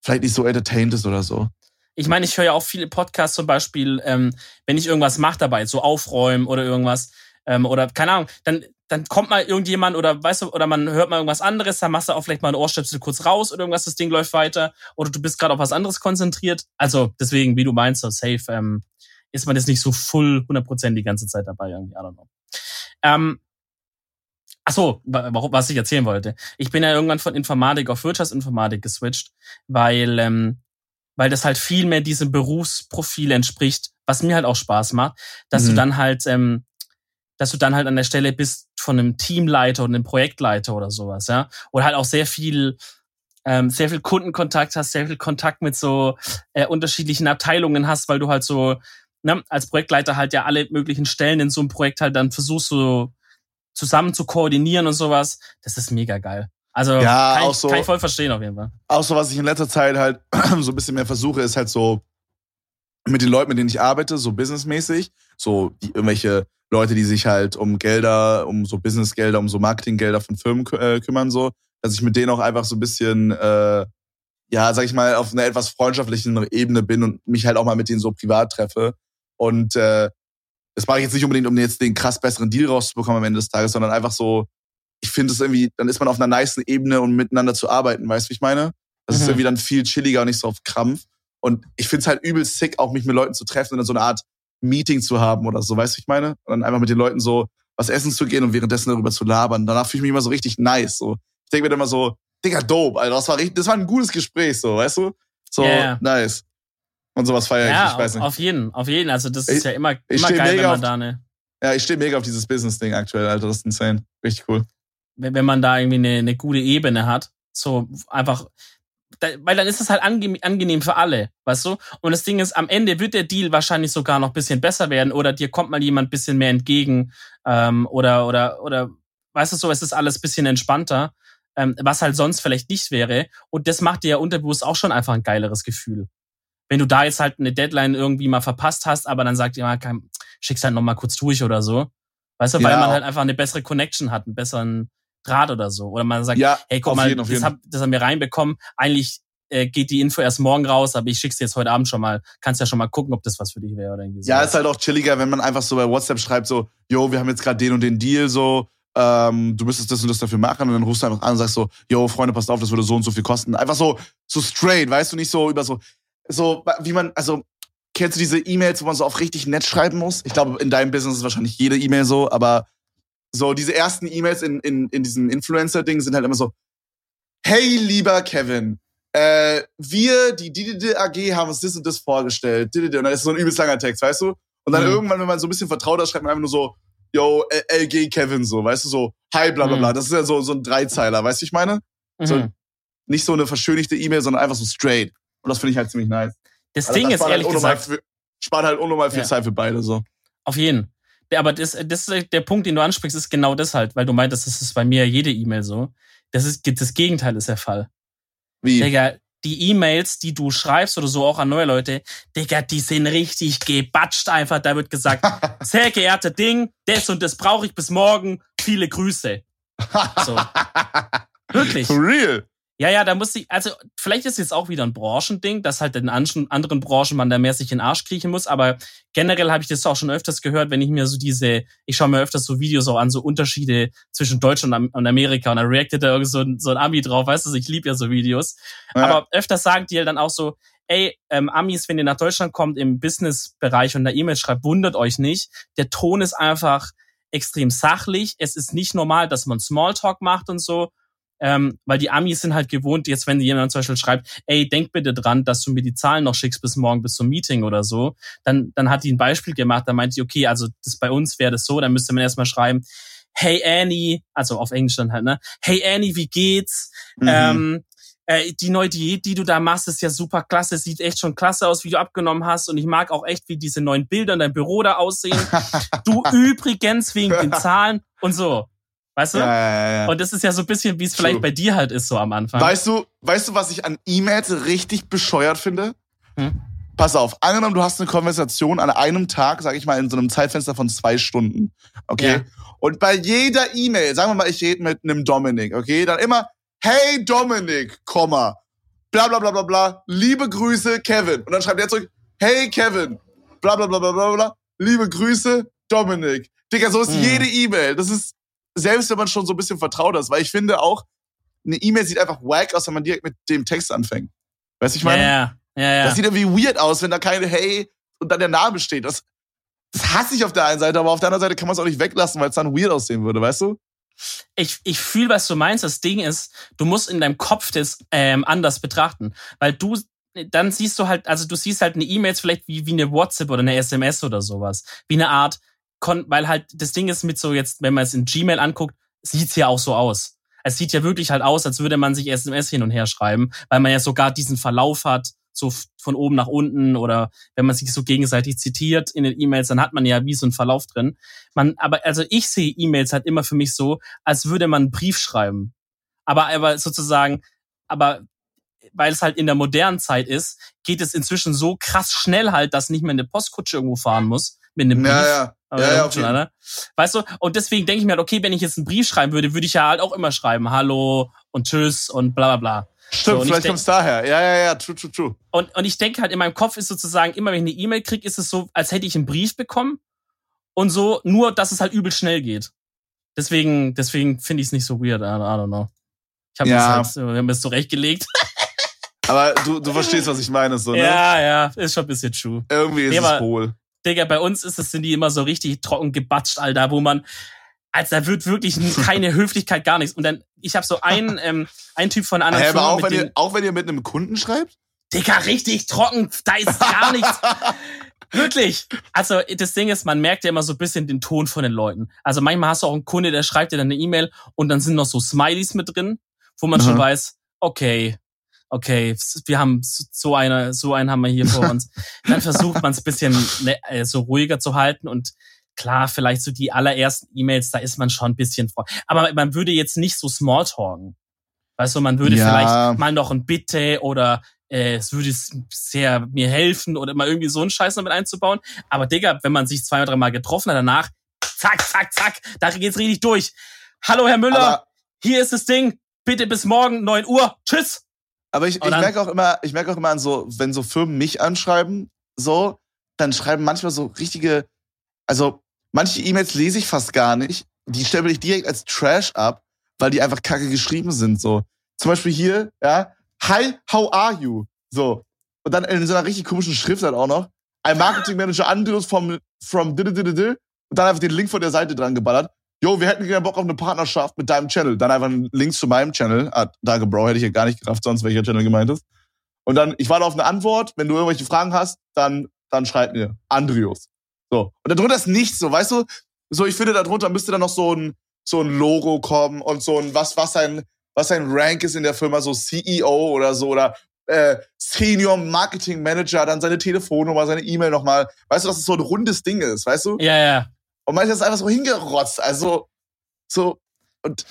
vielleicht nicht so entertained ist oder so. Ich meine, ich höre ja auch viele Podcasts zum Beispiel, ähm, wenn ich irgendwas mache dabei, so aufräumen oder irgendwas, ähm, oder keine Ahnung, dann, dann kommt mal irgendjemand oder weißt du, oder man hört mal irgendwas anderes, dann machst du auch vielleicht mal ein Ohrstöpsel kurz raus oder irgendwas, das Ding läuft weiter, oder du bist gerade auf was anderes konzentriert. Also deswegen, wie du meinst, so safe, ähm, ist man jetzt nicht so full 100% die ganze Zeit dabei irgendwie, I don't know. Ähm, Ach so, was ich erzählen wollte. Ich bin ja irgendwann von Informatik auf Wirtschaftsinformatik geswitcht, weil, ähm, weil das halt viel mehr diesem Berufsprofil entspricht, was mir halt auch Spaß macht, dass mhm. du dann halt, ähm, dass du dann halt an der Stelle bist von einem Teamleiter und einem Projektleiter oder sowas, ja. Oder halt auch sehr viel, ähm, sehr viel Kundenkontakt hast, sehr viel Kontakt mit so äh, unterschiedlichen Abteilungen hast, weil du halt so, ne, als Projektleiter halt ja alle möglichen Stellen in so einem Projekt halt dann versuchst so zusammen zu koordinieren und sowas, das ist mega geil. Also ja, kann, ich, so, kann ich voll verstehen auf jeden Fall. Auch so, was ich in letzter Zeit halt so ein bisschen mehr versuche, ist halt so mit den Leuten, mit denen ich arbeite, so businessmäßig, so irgendwelche Leute, die sich halt um Gelder, um so Businessgelder, um so Marketinggelder von Firmen äh, kümmern, so, dass ich mit denen auch einfach so ein bisschen, äh, ja, sag ich mal, auf einer etwas freundschaftlichen Ebene bin und mich halt auch mal mit denen so privat treffe. Und äh, das mache ich jetzt nicht unbedingt, um jetzt den krass besseren Deal rauszubekommen am Ende des Tages, sondern einfach so, ich finde es irgendwie, dann ist man auf einer nice Ebene, um miteinander zu arbeiten, weißt du, wie ich meine? Das mhm. ist irgendwie dann viel chilliger und nicht so auf Krampf. Und ich finde es halt übel sick, auch mich mit Leuten zu treffen und dann so eine Art Meeting zu haben oder so, weißt du, ich meine? Und dann einfach mit den Leuten so was essen zu gehen und währenddessen darüber zu labern. Danach fühle ich mich immer so richtig nice. So. Ich denke mir dann immer so, Digga, dope, Alter, das war richtig, das war ein gutes Gespräch, so, weißt du? So, yeah. nice. Und sowas feiere ja, ich, ich weiß nicht. auf jeden, auf jeden. Also das ist ich, ja immer, immer geil, wenn man da eine... Ja, ich stehe mega auf dieses Business-Ding aktuell, Alter. Das ist insane. Richtig cool. Wenn, wenn man da irgendwie eine, eine gute Ebene hat, so einfach, da, weil dann ist es halt ange angenehm für alle, weißt du? Und das Ding ist, am Ende wird der Deal wahrscheinlich sogar noch bisschen besser werden oder dir kommt mal jemand bisschen mehr entgegen ähm, oder, oder, oder, weißt du so, es ist alles bisschen entspannter, ähm, was halt sonst vielleicht nicht wäre. Und das macht dir ja unterbewusst auch schon einfach ein geileres Gefühl wenn du da jetzt halt eine Deadline irgendwie mal verpasst hast, aber dann sagt jemand, schick's halt noch mal kurz durch oder so. Weißt du, ja. weil man halt einfach eine bessere Connection hat, einen besseren Draht oder so. Oder man sagt, ja, hey, guck mal, jeden, das, hab, das haben wir reinbekommen. Eigentlich äh, geht die Info erst morgen raus, aber ich schick's dir jetzt heute Abend schon mal. Kannst ja schon mal gucken, ob das was für dich wäre oder irgendwie so. Ja, ist halt auch chilliger, wenn man einfach so bei WhatsApp schreibt, so, yo, wir haben jetzt gerade den und den Deal, so, ähm, du müsstest das und das dafür machen und dann rufst du einfach an und sagst so, yo, Freunde, passt auf, das würde so und so viel kosten. Einfach so, so straight, weißt du, nicht so über so, so, wie man, also, kennst du diese E-Mails, wo man so auf richtig nett schreiben muss? Ich glaube, in deinem Business ist wahrscheinlich jede E-Mail so, aber so diese ersten E-Mails in, in, in diesem Influencer-Ding sind halt immer so, hey, lieber Kevin, äh, wir, die DDD AG, haben uns das und das vorgestellt. Und dann ist so ein übelst langer Text, weißt du? Und dann mhm. irgendwann, wenn man so ein bisschen vertrauter schreibt, man einfach nur so, yo, LG Kevin, so, weißt du, so, hi, bla bla bla. Mhm. Das ist ja so, so ein Dreizeiler, weißt du, ich meine? Mhm. So, nicht so eine verschönigte E-Mail, sondern einfach so straight. Und das finde ich halt ziemlich nice. Das also Ding das ist halt ehrlich halt gesagt. Für, spart halt unnormal viel ja. Zeit für beide, so. Auf jeden. Aber das, das der Punkt, den du ansprichst, ist genau das halt, weil du meintest, das ist bei mir jede E-Mail so. Das ist, das Gegenteil ist der Fall. Wie? Digga, die E-Mails, die du schreibst oder so auch an neue Leute, Digga, die sind richtig gebatscht einfach. Da wird gesagt, sehr geehrter Ding, das und das brauche ich bis morgen. Viele Grüße. So. Wirklich. For real. Ja, ja, da muss ich, also vielleicht ist jetzt auch wieder ein Branchending, dass halt in anderen Branchen man da mehr sich in den Arsch kriechen muss, aber generell habe ich das auch schon öfters gehört, wenn ich mir so diese, ich schaue mir öfters so Videos auch an, so Unterschiede zwischen Deutschland und Amerika und dann reactet da irgend so ein, so ein Ami drauf, weißt du, ich liebe ja so Videos. Ja. Aber öfters sagen die halt dann auch so, ey, ähm, Amis, wenn ihr nach Deutschland kommt im Business-Bereich und eine E-Mail schreibt, wundert euch nicht. Der Ton ist einfach extrem sachlich. Es ist nicht normal, dass man Smalltalk macht und so ähm, weil die Amis sind halt gewohnt, jetzt wenn jemand zum Beispiel schreibt, ey, denk bitte dran, dass du mir die Zahlen noch schickst bis morgen, bis zum Meeting oder so, dann, dann hat die ein Beispiel gemacht, da meinte ich, okay, also das bei uns wäre das so, dann müsste man erstmal schreiben, hey Annie, also auf Englisch dann halt, ne? Hey Annie, wie geht's? Mhm. Ähm, äh, die neue Diät, die du da machst, ist ja super klasse. Sieht echt schon klasse aus, wie du abgenommen hast. Und ich mag auch echt, wie diese neuen Bilder in deinem Büro da aussehen. du übrigens wegen den Zahlen und so. Weißt du? Ja, ja, ja. Und das ist ja so ein bisschen, wie es vielleicht bei dir halt ist, so am Anfang. Weißt du, weißt du, was ich an E-Mails richtig bescheuert finde? Hm? Pass auf, angenommen, du hast eine Konversation an einem Tag, sag ich mal, in so einem Zeitfenster von zwei Stunden. Okay? Und bei jeder E-Mail, sagen wir mal, ich rede mit einem Dominik, okay? Dann immer, hey Dominik, Komma, bla bla bla bla bla, liebe Grüße, Kevin. Und dann schreibt er zurück, hey Kevin, bla bla bla bla bla bla, liebe Grüße, Dominik. Digga, so ist hm. jede E-Mail. Das ist selbst wenn man schon so ein bisschen vertraut ist, weil ich finde auch, eine E-Mail sieht einfach wack aus, wenn man direkt mit dem Text anfängt. Weißt du, ich meine? Ja, ja, ja. Das sieht irgendwie weird aus, wenn da keine Hey und dann der Name steht. Das, das hasse ich auf der einen Seite, aber auf der anderen Seite kann man es auch nicht weglassen, weil es dann weird aussehen würde, weißt du? Ich, ich fühle, was du meinst. Das Ding ist, du musst in deinem Kopf das ähm, anders betrachten. Weil du, dann siehst du halt, also du siehst halt eine E-Mail vielleicht wie, wie eine WhatsApp oder eine SMS oder sowas. Wie eine Art, weil halt das Ding ist mit so jetzt, wenn man es in Gmail anguckt, sieht's ja auch so aus. Es sieht ja wirklich halt aus, als würde man sich SMS hin und her schreiben, weil man ja sogar diesen Verlauf hat, so von oben nach unten oder wenn man sich so gegenseitig zitiert in den E-Mails, dann hat man ja wie so einen Verlauf drin. Man, aber also ich sehe E-Mails halt immer für mich so, als würde man einen Brief schreiben. Aber, aber sozusagen, aber weil es halt in der modernen Zeit ist, geht es inzwischen so krass schnell halt, dass nicht mehr eine Postkutsche irgendwo fahren muss mit einem Brief. Ja, ja. Aber ja, ja, okay. schon, ne? Weißt du? Und deswegen denke ich mir halt, okay, wenn ich jetzt einen Brief schreiben würde, würde ich ja halt auch immer schreiben, hallo und tschüss und bla bla bla. Stimmt, so, vielleicht kommt es daher. Ja, ja, ja, true, true, true. Und, und ich denke halt, in meinem Kopf ist sozusagen, immer wenn ich eine E-Mail kriege, ist es so, als hätte ich einen Brief bekommen. Und so, nur, dass es halt übel schnell geht. Deswegen, deswegen finde ich es nicht so weird. I, I don't know. Ich habe ja. das halt, wir haben es zurechtgelegt. Aber du, du verstehst, was ich meine, so, ne? Ja, ja, ist schon ein bisschen true. Irgendwie ist nee, es wohl. Digga, bei uns ist es, sind die immer so richtig trocken gebatscht, Alter, wo man, also da wird wirklich keine Höflichkeit, gar nichts. Und dann, ich habe so einen, ähm, einen Typ von einer anderen aber auch, wenn ihr, auch wenn ihr mit einem Kunden schreibt? Digga, richtig trocken, da ist gar nichts. Wirklich. Also das Ding ist, man merkt ja immer so ein bisschen den Ton von den Leuten. Also manchmal hast du auch einen Kunde, der schreibt dir dann eine E-Mail und dann sind noch so Smileys mit drin, wo man mhm. schon weiß, okay, okay, wir haben so eine, so einen haben wir hier vor uns. Dann versucht man es bisschen ne, so ruhiger zu halten und klar, vielleicht so die allerersten E-Mails, da ist man schon ein bisschen vor. Aber man würde jetzt nicht so Smalltalken. Weißt du, man würde ja. vielleicht mal noch ein Bitte oder äh, es würde sehr mir helfen oder mal irgendwie so einen Scheiß damit einzubauen. Aber Digga, wenn man sich zwei oder drei Mal getroffen hat danach, zack, zack, zack, da geht's richtig durch. Hallo Herr Müller, Aber hier ist das Ding. Bitte bis morgen, neun Uhr. Tschüss. Aber ich, ich merke auch immer, ich merke auch immer an so, wenn so Firmen mich anschreiben, so, dann schreiben manchmal so richtige, also manche E-Mails lese ich fast gar nicht. Die stelle ich direkt als Trash ab, weil die einfach kacke geschrieben sind. So. Zum Beispiel hier, ja, Hi, how are you? So. Und dann in so einer richtig komischen Schrift halt auch noch. Ein Marketing Manager Andrews vom, from und dann einfach den Link von der Seite dran geballert. Jo, wir hätten gerne Bock auf eine Partnerschaft mit deinem Channel. Dann einfach einen Link zu meinem Channel. Ah, danke, Bro, hätte ich ja gar nicht gerafft, sonst welcher Channel gemeint ist. Und dann, ich warte auf eine Antwort. Wenn du irgendwelche Fragen hast, dann, dann schreib mir. Andrius. So. Und darunter ist nichts so, weißt du? So, ich finde, darunter müsste dann noch so ein, so ein Logo kommen und so ein, was, was sein, was sein Rank ist in der Firma, so CEO oder so, oder äh, Senior Marketing Manager, dann seine Telefonnummer, seine E-Mail nochmal. Weißt du, dass es so ein rundes Ding ist, weißt du? Ja, ja. Und manchmal ist einfach so hingerotzt. Also, so, und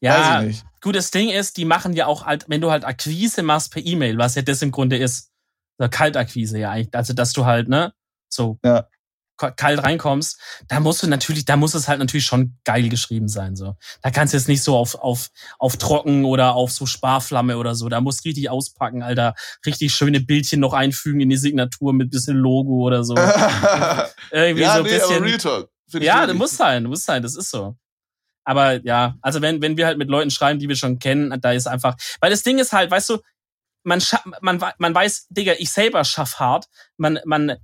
ja, gut, das Ding ist, die machen ja auch halt, wenn du halt Akquise machst per E-Mail, was ja das im Grunde ist, oder Kaltakquise ja eigentlich, also dass du halt, ne, so ja kalt reinkommst, da musst du natürlich, da muss es halt natürlich schon geil geschrieben sein. So, da kannst du jetzt nicht so auf auf auf trocken oder auf so Sparflamme oder so. Da musst du richtig auspacken, Alter. Richtig schöne Bildchen noch einfügen in die Signatur mit bisschen Logo oder so. Irgendwie ja, so ein nee, bisschen. Ja, das muss sein, muss sein. Das ist so. Aber ja, also wenn wenn wir halt mit Leuten schreiben, die wir schon kennen, da ist einfach, weil das Ding ist halt, weißt du, man man man weiß, Digga, ich selber schaff hart. Man man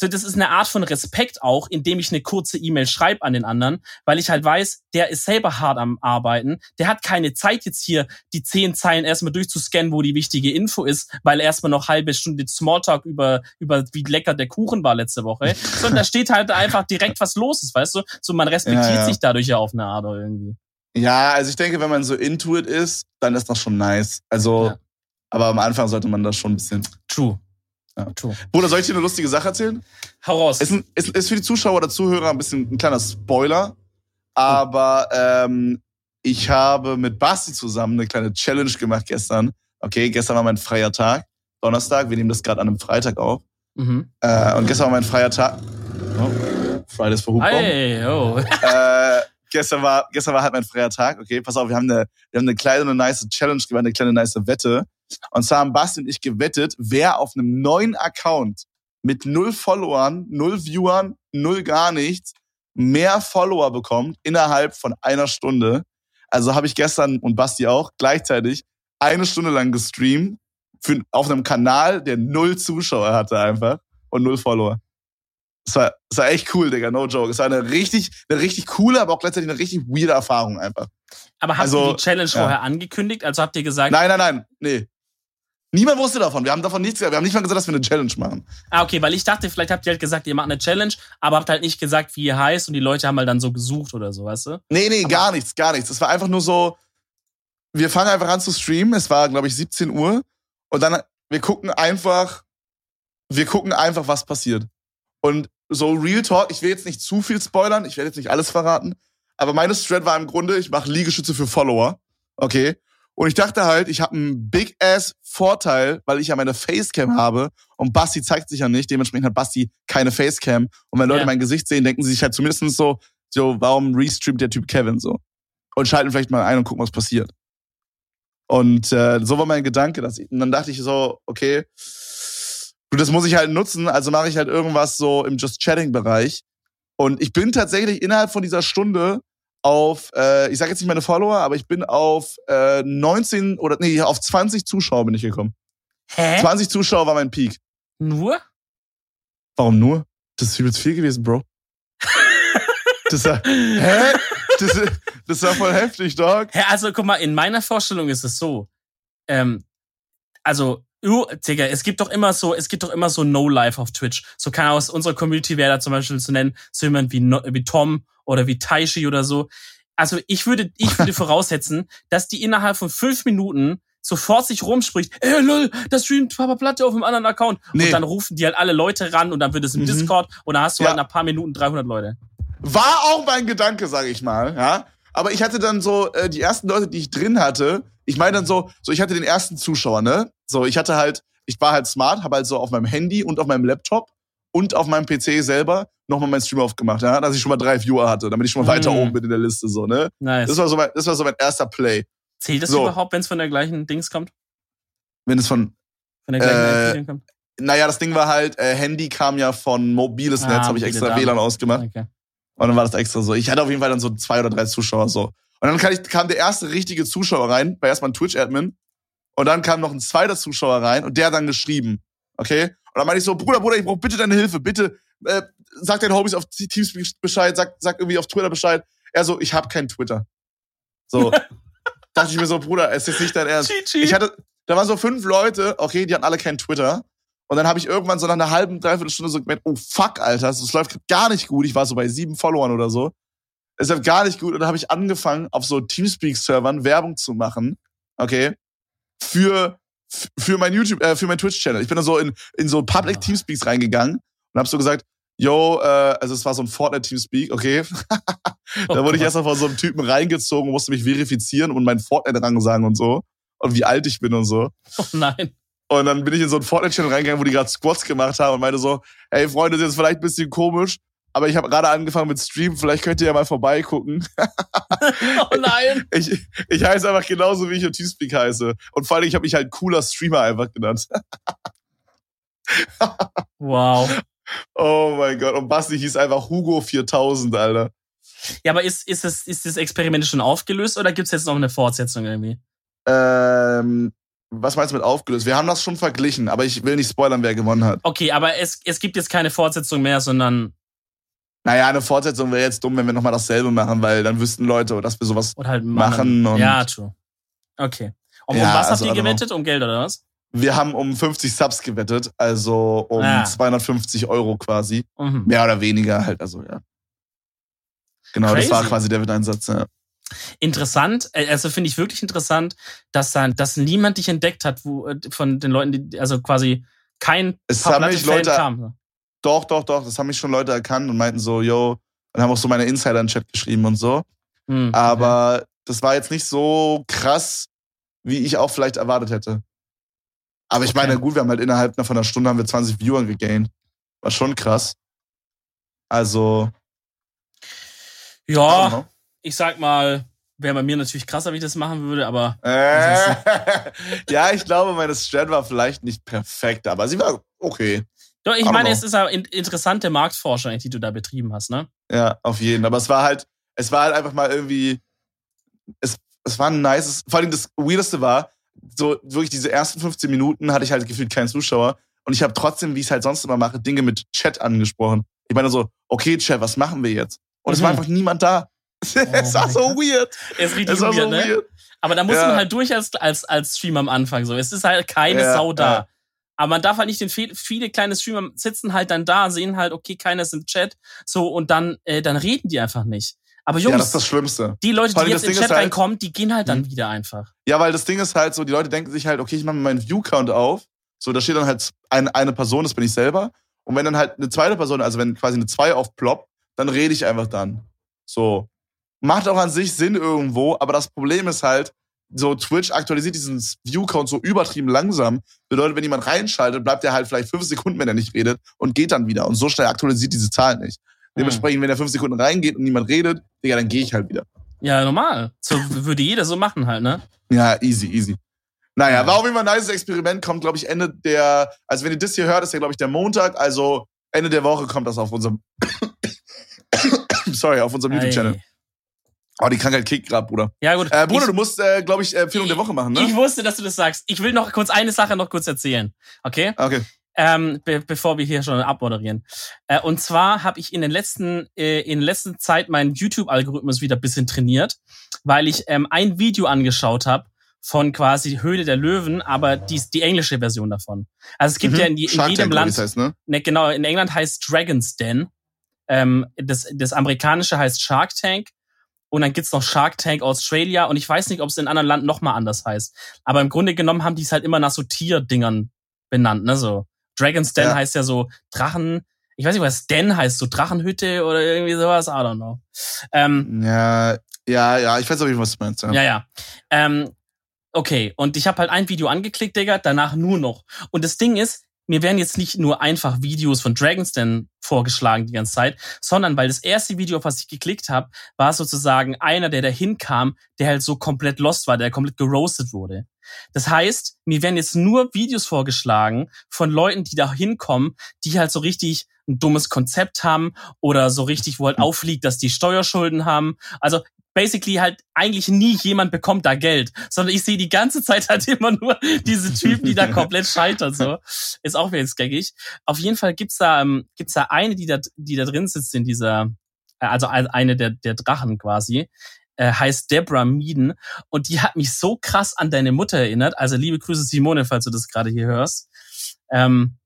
so, das ist eine Art von Respekt auch, indem ich eine kurze E-Mail schreibe an den anderen, weil ich halt weiß, der ist selber hart am Arbeiten. Der hat keine Zeit jetzt hier, die zehn Zeilen erstmal durchzuscannen, wo die wichtige Info ist, weil erstmal noch halbe Stunde Smalltalk über, über wie lecker der Kuchen war letzte Woche. Sondern da steht halt einfach direkt, was los ist, weißt du? So, man respektiert ja, ja. sich dadurch ja auf eine Art irgendwie. Ja, also ich denke, wenn man so intuit ist, dann ist das schon nice. Also, ja. aber am Anfang sollte man das schon ein bisschen. True. Ja. Bruder, soll ich dir eine lustige Sache erzählen? Hau raus. Ist, ein, ist, ist für die Zuschauer oder Zuhörer ein bisschen ein kleiner Spoiler. Aber ähm, ich habe mit Basti zusammen eine kleine Challenge gemacht gestern. Okay, gestern war mein freier Tag. Donnerstag, wir nehmen das gerade an einem Freitag auf. Mhm. Äh, und gestern war mein freier Tag. Oh, Fridays for Hubraum. Hey, oh. äh, gestern war, gestern war halt mein freier Tag. Okay, pass auf, wir haben eine, wir haben eine kleine, eine nice Challenge gemacht, eine kleine, nice Wette. Und zwar haben Basti und ich gewettet, wer auf einem neuen Account mit null Followern, null Viewern, null gar nichts, mehr Follower bekommt innerhalb von einer Stunde. Also habe ich gestern und Basti auch gleichzeitig eine Stunde lang gestreamt für, auf einem Kanal, der null Zuschauer hatte einfach und null Follower. Es war, es war echt cool, Digga, no joke. Es war eine richtig, eine richtig coole, aber auch gleichzeitig eine richtig weirde Erfahrung einfach. Aber hast also, du die Challenge ja. vorher angekündigt? Also habt ihr gesagt? Nein, nein, nein, nee. Niemand wusste davon. Wir haben davon nichts gesagt. Wir haben nicht mal gesagt, dass wir eine Challenge machen. Ah, okay, weil ich dachte, vielleicht habt ihr halt gesagt, ihr macht eine Challenge, aber habt halt nicht gesagt, wie ihr heißt und die Leute haben halt dann so gesucht oder so, weißt du? Nee, nee, aber gar nichts, gar nichts. Es war einfach nur so, wir fangen einfach an zu streamen. Es war, glaube ich, 17 Uhr und dann, wir gucken einfach, wir gucken einfach, was passiert. Und so Real Talk, ich will jetzt nicht zu viel spoilern, ich werde jetzt nicht alles verraten, aber meine Strat war im Grunde, ich mache Liegestütze für Follower. Okay. Und ich dachte halt, ich habe einen Big Ass Vorteil, weil ich ja meine Facecam habe und Basti zeigt sich ja nicht. Dementsprechend hat Basti keine Facecam. Und wenn Leute ja. mein Gesicht sehen, denken sie sich halt zumindest so, so, warum restreamt der Typ Kevin so? Und schalten vielleicht mal ein und gucken, was passiert. Und äh, so war mein Gedanke. Dass ich, und dann dachte ich so, okay, du, das muss ich halt nutzen, also mache ich halt irgendwas so im Just Chatting-Bereich. Und ich bin tatsächlich innerhalb von dieser Stunde auf, äh, ich sage jetzt nicht meine Follower, aber ich bin auf äh, 19 oder nee, auf 20 Zuschauer bin ich gekommen. Hä? 20 Zuschauer war mein Peak. Nur? Warum nur? Das ist übelst viel gewesen, Bro. das war, hä? Das, das war voll heftig, Dog. Hä, also guck mal, in meiner Vorstellung ist es so. Ähm, also Uh, Digga, es gibt doch immer so, es gibt doch immer so No-Life auf Twitch. So kann aus unserer Community wäre da zum Beispiel zu nennen, so jemand wie, no, wie Tom oder wie Taishi oder so. Also ich würde, ich würde voraussetzen, dass die innerhalb von fünf Minuten sofort sich rumspricht, ey lol, das streamt Papa Platte auf einem anderen Account. Nee. Und dann rufen die halt alle Leute ran und dann wird es im mhm. Discord und dann hast du ja. halt nach ein paar Minuten 300 Leute. War auch mein Gedanke, sag ich mal, ja. Aber ich hatte dann so, äh, die ersten Leute, die ich drin hatte, ich meine dann so, so ich hatte den ersten Zuschauer, ne? So, ich hatte halt, ich war halt smart, habe halt so auf meinem Handy und auf meinem Laptop und auf meinem PC selber nochmal meinen Stream aufgemacht, ja, dass ich schon mal drei Viewer hatte, damit ich schon mal weiter mhm. oben bin in der Liste, so, ne? Nice. Das war so mein, das war so mein erster Play. Zählt das so. überhaupt, wenn es von der gleichen Dings kommt? Wenn es von, Von der gleichen Äh, kommt? naja, das Ding war halt, äh, Handy kam ja von mobiles Ah, Netz, habe ich extra Daten. WLAN ausgemacht. Okay. Und dann war das extra so. Ich hatte auf jeden Fall dann so zwei oder drei Zuschauer so. Und dann kam, ich, kam der erste richtige Zuschauer rein, war erstmal ein Twitch-Admin. Und dann kam noch ein zweiter Zuschauer rein und der hat dann geschrieben. Okay? Und dann meinte ich so, Bruder, Bruder, ich brauche bitte deine Hilfe. Bitte äh, sag deinen Hobbys auf Teamspeak Bescheid, sag, sag irgendwie auf Twitter Bescheid. Er so, ich habe kein Twitter. So. dachte ich mir so, Bruder, es ist nicht dein Ernst. GG. Ich hatte, da waren so fünf Leute, okay, die hatten alle kein Twitter. Und dann habe ich irgendwann so nach einer halben, dreiviertel Stunde so gemerkt, oh fuck, Alter, das läuft gar nicht gut. Ich war so bei sieben Followern oder so. Es läuft gar nicht gut. Und dann habe ich angefangen, auf so Teamspeak-Servern Werbung zu machen, okay, für, für mein YouTube, äh, für mein Twitch-Channel. Ich bin dann so in, in so Public Ah. Teamspeaks reingegangen und habe so gesagt, yo, äh, also es war so ein Fortnite-Teamspeak, okay. Oh da wurde ich erstmal von so einem Typen reingezogen, musste mich verifizieren und meinen Fortnite-Rang sagen und so. Und wie alt ich bin und so. Oh nein. Und dann bin ich in so ein Fortnite-Channel reingegangen, wo die gerade Squats gemacht haben und meinte so, ey Freunde, das ist jetzt vielleicht ein bisschen komisch, aber ich habe gerade angefangen mit Stream, vielleicht könnt ihr ja mal vorbeigucken. Oh nein. Ich, ich heiße einfach genauso, wie ich im Teamspeak heiße. Und vor allem, ich habe mich halt cooler Streamer einfach genannt. Wow. Oh mein Gott. Und Basti hieß einfach Hugo 4000, Alter. Ja, aber ist, ist, das, ist das Experiment schon aufgelöst oder gibt's jetzt noch eine Fortsetzung irgendwie? Ähm, was meinst du mit aufgelöst? Wir haben das schon verglichen, aber ich will nicht spoilern, wer gewonnen hat. Okay, aber es, es gibt jetzt keine Fortsetzung mehr, sondern Naja, eine Fortsetzung wäre jetzt dumm, wenn wir nochmal dasselbe machen, weil dann wüssten Leute, dass wir sowas oder halt Machen und- Ja, true. Okay. Und um Ja, was also, habt ihr I don't know. gewettet? Um Geld oder was? Wir haben um 50 Subs gewettet, also um Ah. 250 Euro quasi. Mhm. Mehr oder weniger halt, also ja. Genau, das Crazy. war quasi der Wetteinsatz, ja. Interessant, äh, also finde ich wirklich interessant, dass dann, dass niemand dich entdeckt hat, wo äh, von den Leuten, die, also quasi kein Es haben mich Leute- kam. Doch, doch, doch, das haben mich schon Leute erkannt und meinten so, yo, und haben auch so meine Insider in den Chat geschrieben und so. Hm, Aber das war jetzt nicht so krass, wie ich auch vielleicht erwartet hätte. Aber ich Okay. meine, gut, wir haben halt innerhalb von einer Stunde haben wir 20 Viewer gegaint. War schon krass. Also, Ja, ich sag mal, wäre bei mir natürlich krasser, wie ich das machen würde, aber Äh, ja, ich glaube, meine Strat war vielleicht nicht perfekt, aber sie war okay. doch, ich don't meine, es ist eine in- interessante Marktforschung, die du da betrieben hast, ne? Ja, auf jeden. Aber es war halt, es war halt einfach mal irgendwie, es, es war ein nices, vor allem das Weirdeste war, so wirklich diese ersten 15 Minuten hatte ich halt gefühlt keinen Zuschauer und ich habe trotzdem, wie ich es halt sonst immer mache, Dinge mit Chat angesprochen. Ich meine so, okay, Chat, was machen wir jetzt? Und es Mhm. war einfach niemand da. es war so weird. Ist richtig Es war weird, so ne? weird. Aber da muss Ja. man halt durch als, als, als Streamer am Anfang so. Es ist halt keine Ja, Sau da. ja. Aber man darf halt nicht den viel, viele kleine Streamer sitzen halt dann da, sehen halt, okay, keiner ist im Chat, so und dann, äh, dann reden die einfach nicht. Aber Ja, Jungs, das ist das Schlimmste. die Leute, die jetzt in den Chat halt- reinkommen, die gehen halt dann Mhm. wieder einfach. Ja, weil das Ding ist halt so, die Leute denken sich halt, okay, ich mache meinen View-Count auf. So, da steht dann halt eine, eine Person, das bin ich selber. Und wenn dann halt eine zweite Person, also wenn quasi eine 2 aufploppt, dann rede ich einfach dann. So. Macht auch an sich Sinn irgendwo, aber das Problem ist halt, so Twitch aktualisiert diesen View-Count so übertrieben langsam. Bedeutet, wenn jemand reinschaltet, bleibt er halt vielleicht fünf Sekunden, wenn er nicht redet und geht dann wieder. Und so schnell aktualisiert diese Zahl nicht. Hm. Dementsprechend, wenn er fünf Sekunden reingeht und niemand redet, Digga, dann gehe ich halt wieder. Ja, normal. So würde jeder so machen halt, ne? Ja, easy, easy. Naja, Ja. war auf jeden Fall ein nice Experiment. Kommt, glaube ich, Ende der, also wenn ihr das hier hört, ist ja, glaube ich, der Montag. Also Ende der Woche kommt das auf unserem, sorry, auf unserem YouTube-Channel. Oh, die Krankheit kickt grad, Bruder. Ja, gut. Äh, Bruder, ich, du musst, äh, glaube ich, äh, Empfehlung der Woche machen, ich ne? wusste, dass du das sagst. Ich will noch kurz eine Sache noch kurz erzählen. Okay? Okay. Ähm, be bevor wir hier schon abmoderieren. Äh, und zwar habe ich in den letzten äh, in letzter Zeit meinen YouTube-Algorithmus wieder ein bisschen trainiert, weil ich ähm, ein Video angeschaut habe von quasi Höhle der Löwen, aber die, die englische Version davon. Also es gibt Mhm. ja in, in jedem Land, es heißt, ne? ne, genau, in England heißt Dragon's Den, ähm, das, das amerikanische heißt Shark Tank und dann gibt's noch Shark Tank Australia und ich weiß nicht, ob es in anderen Land noch mal anders heißt. Aber im Grunde genommen haben die es halt immer nach so Tierdingern benannt, ne, so. Dragon's Den Ja. heißt ja so Drachen, ich weiß nicht, was Den heißt, so Drachenhütte oder irgendwie sowas, I don't know. Ähm, Ja, ja, ja, ich weiß jeden Fall, was du meinst. Ja. ja, ja. Ähm, okay, und ich habe halt ein Video angeklickt, Digga, danach nur noch. Und das Ding ist, mir werden jetzt nicht nur einfach Videos von Dragon's Den vorgeschlagen die ganze Zeit, sondern weil das erste Video, auf was ich geklickt habe, war sozusagen einer, der dahin kam, der halt so komplett lost war, der komplett geroastet wurde. Das heißt, mir werden jetzt nur Videos vorgeschlagen von Leuten, die da hinkommen, die halt so richtig ein dummes Konzept haben oder so richtig, wo halt aufliegt, dass die Steuerschulden haben. Also basically halt eigentlich nie jemand bekommt da Geld, sondern ich sehe die ganze Zeit halt immer nur diese Typen, die da komplett scheitern. So ist auch wieder gaggig. Auf jeden Fall gibt's da ähm, gibt's da eine, die da die da drin sitzt in dieser, äh, also eine der der Drachen quasi. Äh, heißt Deborah Meaden und die hat mich so krass an deine Mutter erinnert. Also liebe Grüße Simone, falls du das gerade hier hörst. Ähm,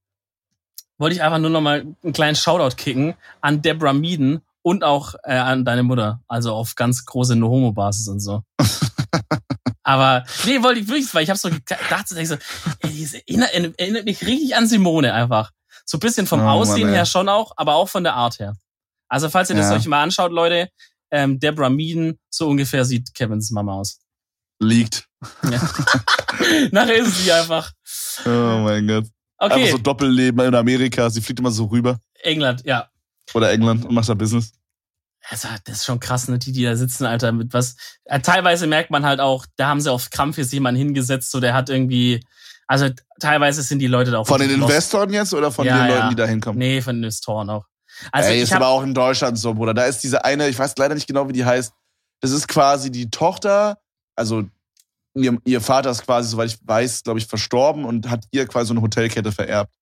wollte ich einfach nur noch mal einen kleinen Shoutout kicken an Deborah Meaden und auch äh, an deine Mutter. Also auf ganz große No-Homo-Basis und so. Aber nee, wollte ich wirklich, weil ich habe so gedacht, so, ey, das erinnert, erinnert mich richtig an Simone einfach. So ein bisschen vom oh, Aussehen Mann, her schon auch, aber auch von der Art her. Also falls ihr das ja. euch mal anschaut, Leute, ähm, Deborah Meaden, so ungefähr sieht Kevins Mama aus. Liegt. Ja. Nachher ist sie einfach. Oh mein Gott. Okay. Einfach so Doppelleben in Amerika. Sie fliegt immer so rüber. England, ja. Oder England und macht da Business. Also, das ist schon krass, ne, die, die da sitzen, Alter, mit was. Äh, teilweise merkt man halt auch, da haben sie auf Krampf jetzt jemanden hingesetzt, so der hat irgendwie, also teilweise sind die Leute da auch. Von den Investoren los. jetzt oder von ja, den Leuten, ja. die da hinkommen? Nee, von den Investoren auch. Also Ey, ist aber auch in Deutschland so, Bruder. Da ist diese eine, ich weiß leider nicht genau, wie die heißt. Das ist quasi die Tochter, also ihr, ihr Vater ist quasi, soweit ich weiß, glaube ich, verstorben und hat ihr quasi so eine Hotelkette vererbt.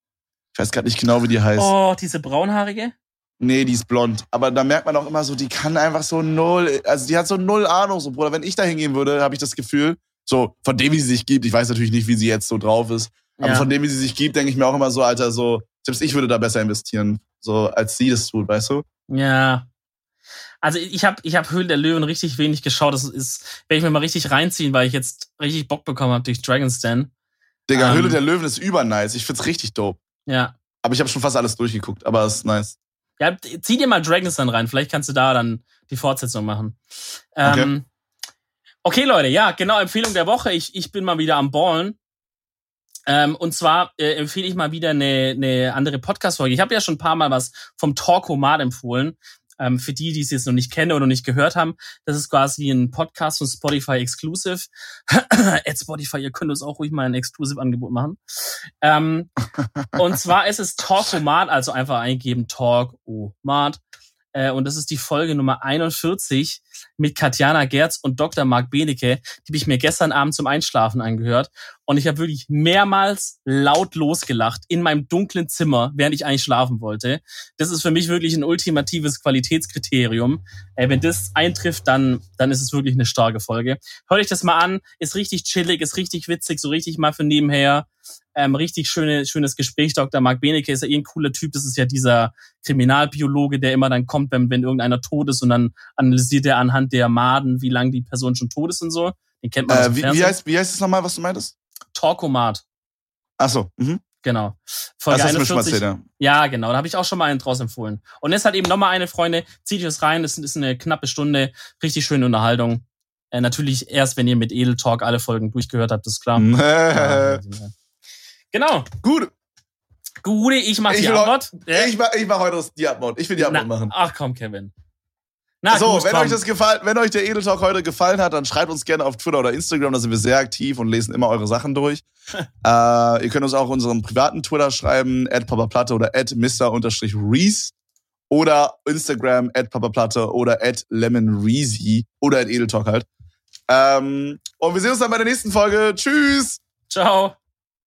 Ich weiß gerade nicht genau, wie die heißt. Oh, diese braunhaarige? Nee, die ist blond. Aber da merkt man auch immer so, die kann einfach so null, also die hat so null Ahnung, so Bruder. Wenn ich da hingehen würde, habe ich das Gefühl, so von dem, wie sie sich gibt, ich weiß natürlich nicht, wie sie jetzt so drauf ist, aber ja. von dem, wie sie sich gibt, denke ich mir auch immer so, Alter, so, selbst ich würde da besser investieren, so als sie das tut, weißt du? Ja. Also ich habe ich hab Höhlen der Löwen richtig wenig geschaut. Das ist, werde ich mir mal richtig reinziehen, weil ich jetzt richtig Bock bekommen habe durch Dragon's Den. Digga, ähm, Höhle der Löwen ist übernice. Ich find's richtig dope. Ja. Aber ich habe schon fast alles durchgeguckt, aber es ist nice. Ja, zieh dir mal Dragons dann rein. Vielleicht kannst du da dann die Fortsetzung machen. Ähm, okay. okay, Leute, ja, genau, Empfehlung der Woche. Ich, ich bin mal wieder am Ballen. Ähm, und zwar äh, empfehle ich mal wieder eine, eine andere Podcast-Folge. Ich habe ja schon ein paar Mal was vom Talkomat empfohlen. Ähm, für die, die es jetzt noch nicht kennen oder noch nicht gehört haben, das ist quasi ein Podcast von Spotify Exclusive. At Spotify, ihr könnt uns auch ruhig mal ein Exclusive-Angebot machen. Ähm, und zwar ist es Talkomat, also einfach eingeben Talk-O-Mat. Äh, und das ist die Folge Nummer 41 mit Katjana Gerz und Dr. Marc Benecke. Die habe ich mir gestern Abend zum Einschlafen angehört. Und ich habe wirklich mehrmals laut losgelacht in meinem dunklen Zimmer, während ich eigentlich schlafen wollte. Das ist für mich wirklich ein ultimatives Qualitätskriterium. Äh, wenn das eintrifft, dann, dann ist es wirklich eine starke Folge. Hört euch das mal an. Ist richtig chillig, ist richtig witzig, so richtig mal für nebenher. Ähm, richtig schöne, schönes Gespräch. Dr. Mark Benecke ist ja eh ein cooler Typ. Das ist ja dieser Kriminalbiologe, der immer dann kommt, wenn, wenn irgendeiner tot ist und dann analysiert er anhand der Maden, wie lange die Person schon tot ist und so. Den kennt man äh, wie, wie, heißt, wie heißt es nochmal, was du meintest? Talkomat. Ach so. Mhm. Genau. Folge das 41. Erzählt, ja. ja, genau. Da habe ich auch schon mal einen draus empfohlen. Und jetzt hat eben nochmal eine, Freunde. Zieht euch das rein. Das ist eine knappe Stunde. Richtig schöne Unterhaltung. Äh, natürlich erst, wenn ihr mit Edel Talk alle Folgen durchgehört habt, ist klar. ja, Genau. Gut. Gute, ich mach ich die Antwort. Ich mach, ich mach heute die Antwort. Ich will die Na, machen. Ach komm, Kevin. Na, so, wenn euch das gefallen, wenn euch der Edel Talk heute gefallen hat, dann schreibt uns gerne auf Twitter oder Instagram, da sind wir sehr aktiv und lesen immer eure Sachen durch. äh, ihr könnt uns auch unseren privaten Twitter schreiben, at papaplatte oder at mr-reese oder Instagram at papaplatte oder at lemonreezy oder at Edeltalk halt. Ähm, und wir sehen uns dann bei der nächsten Folge. Tschüss! Ciao!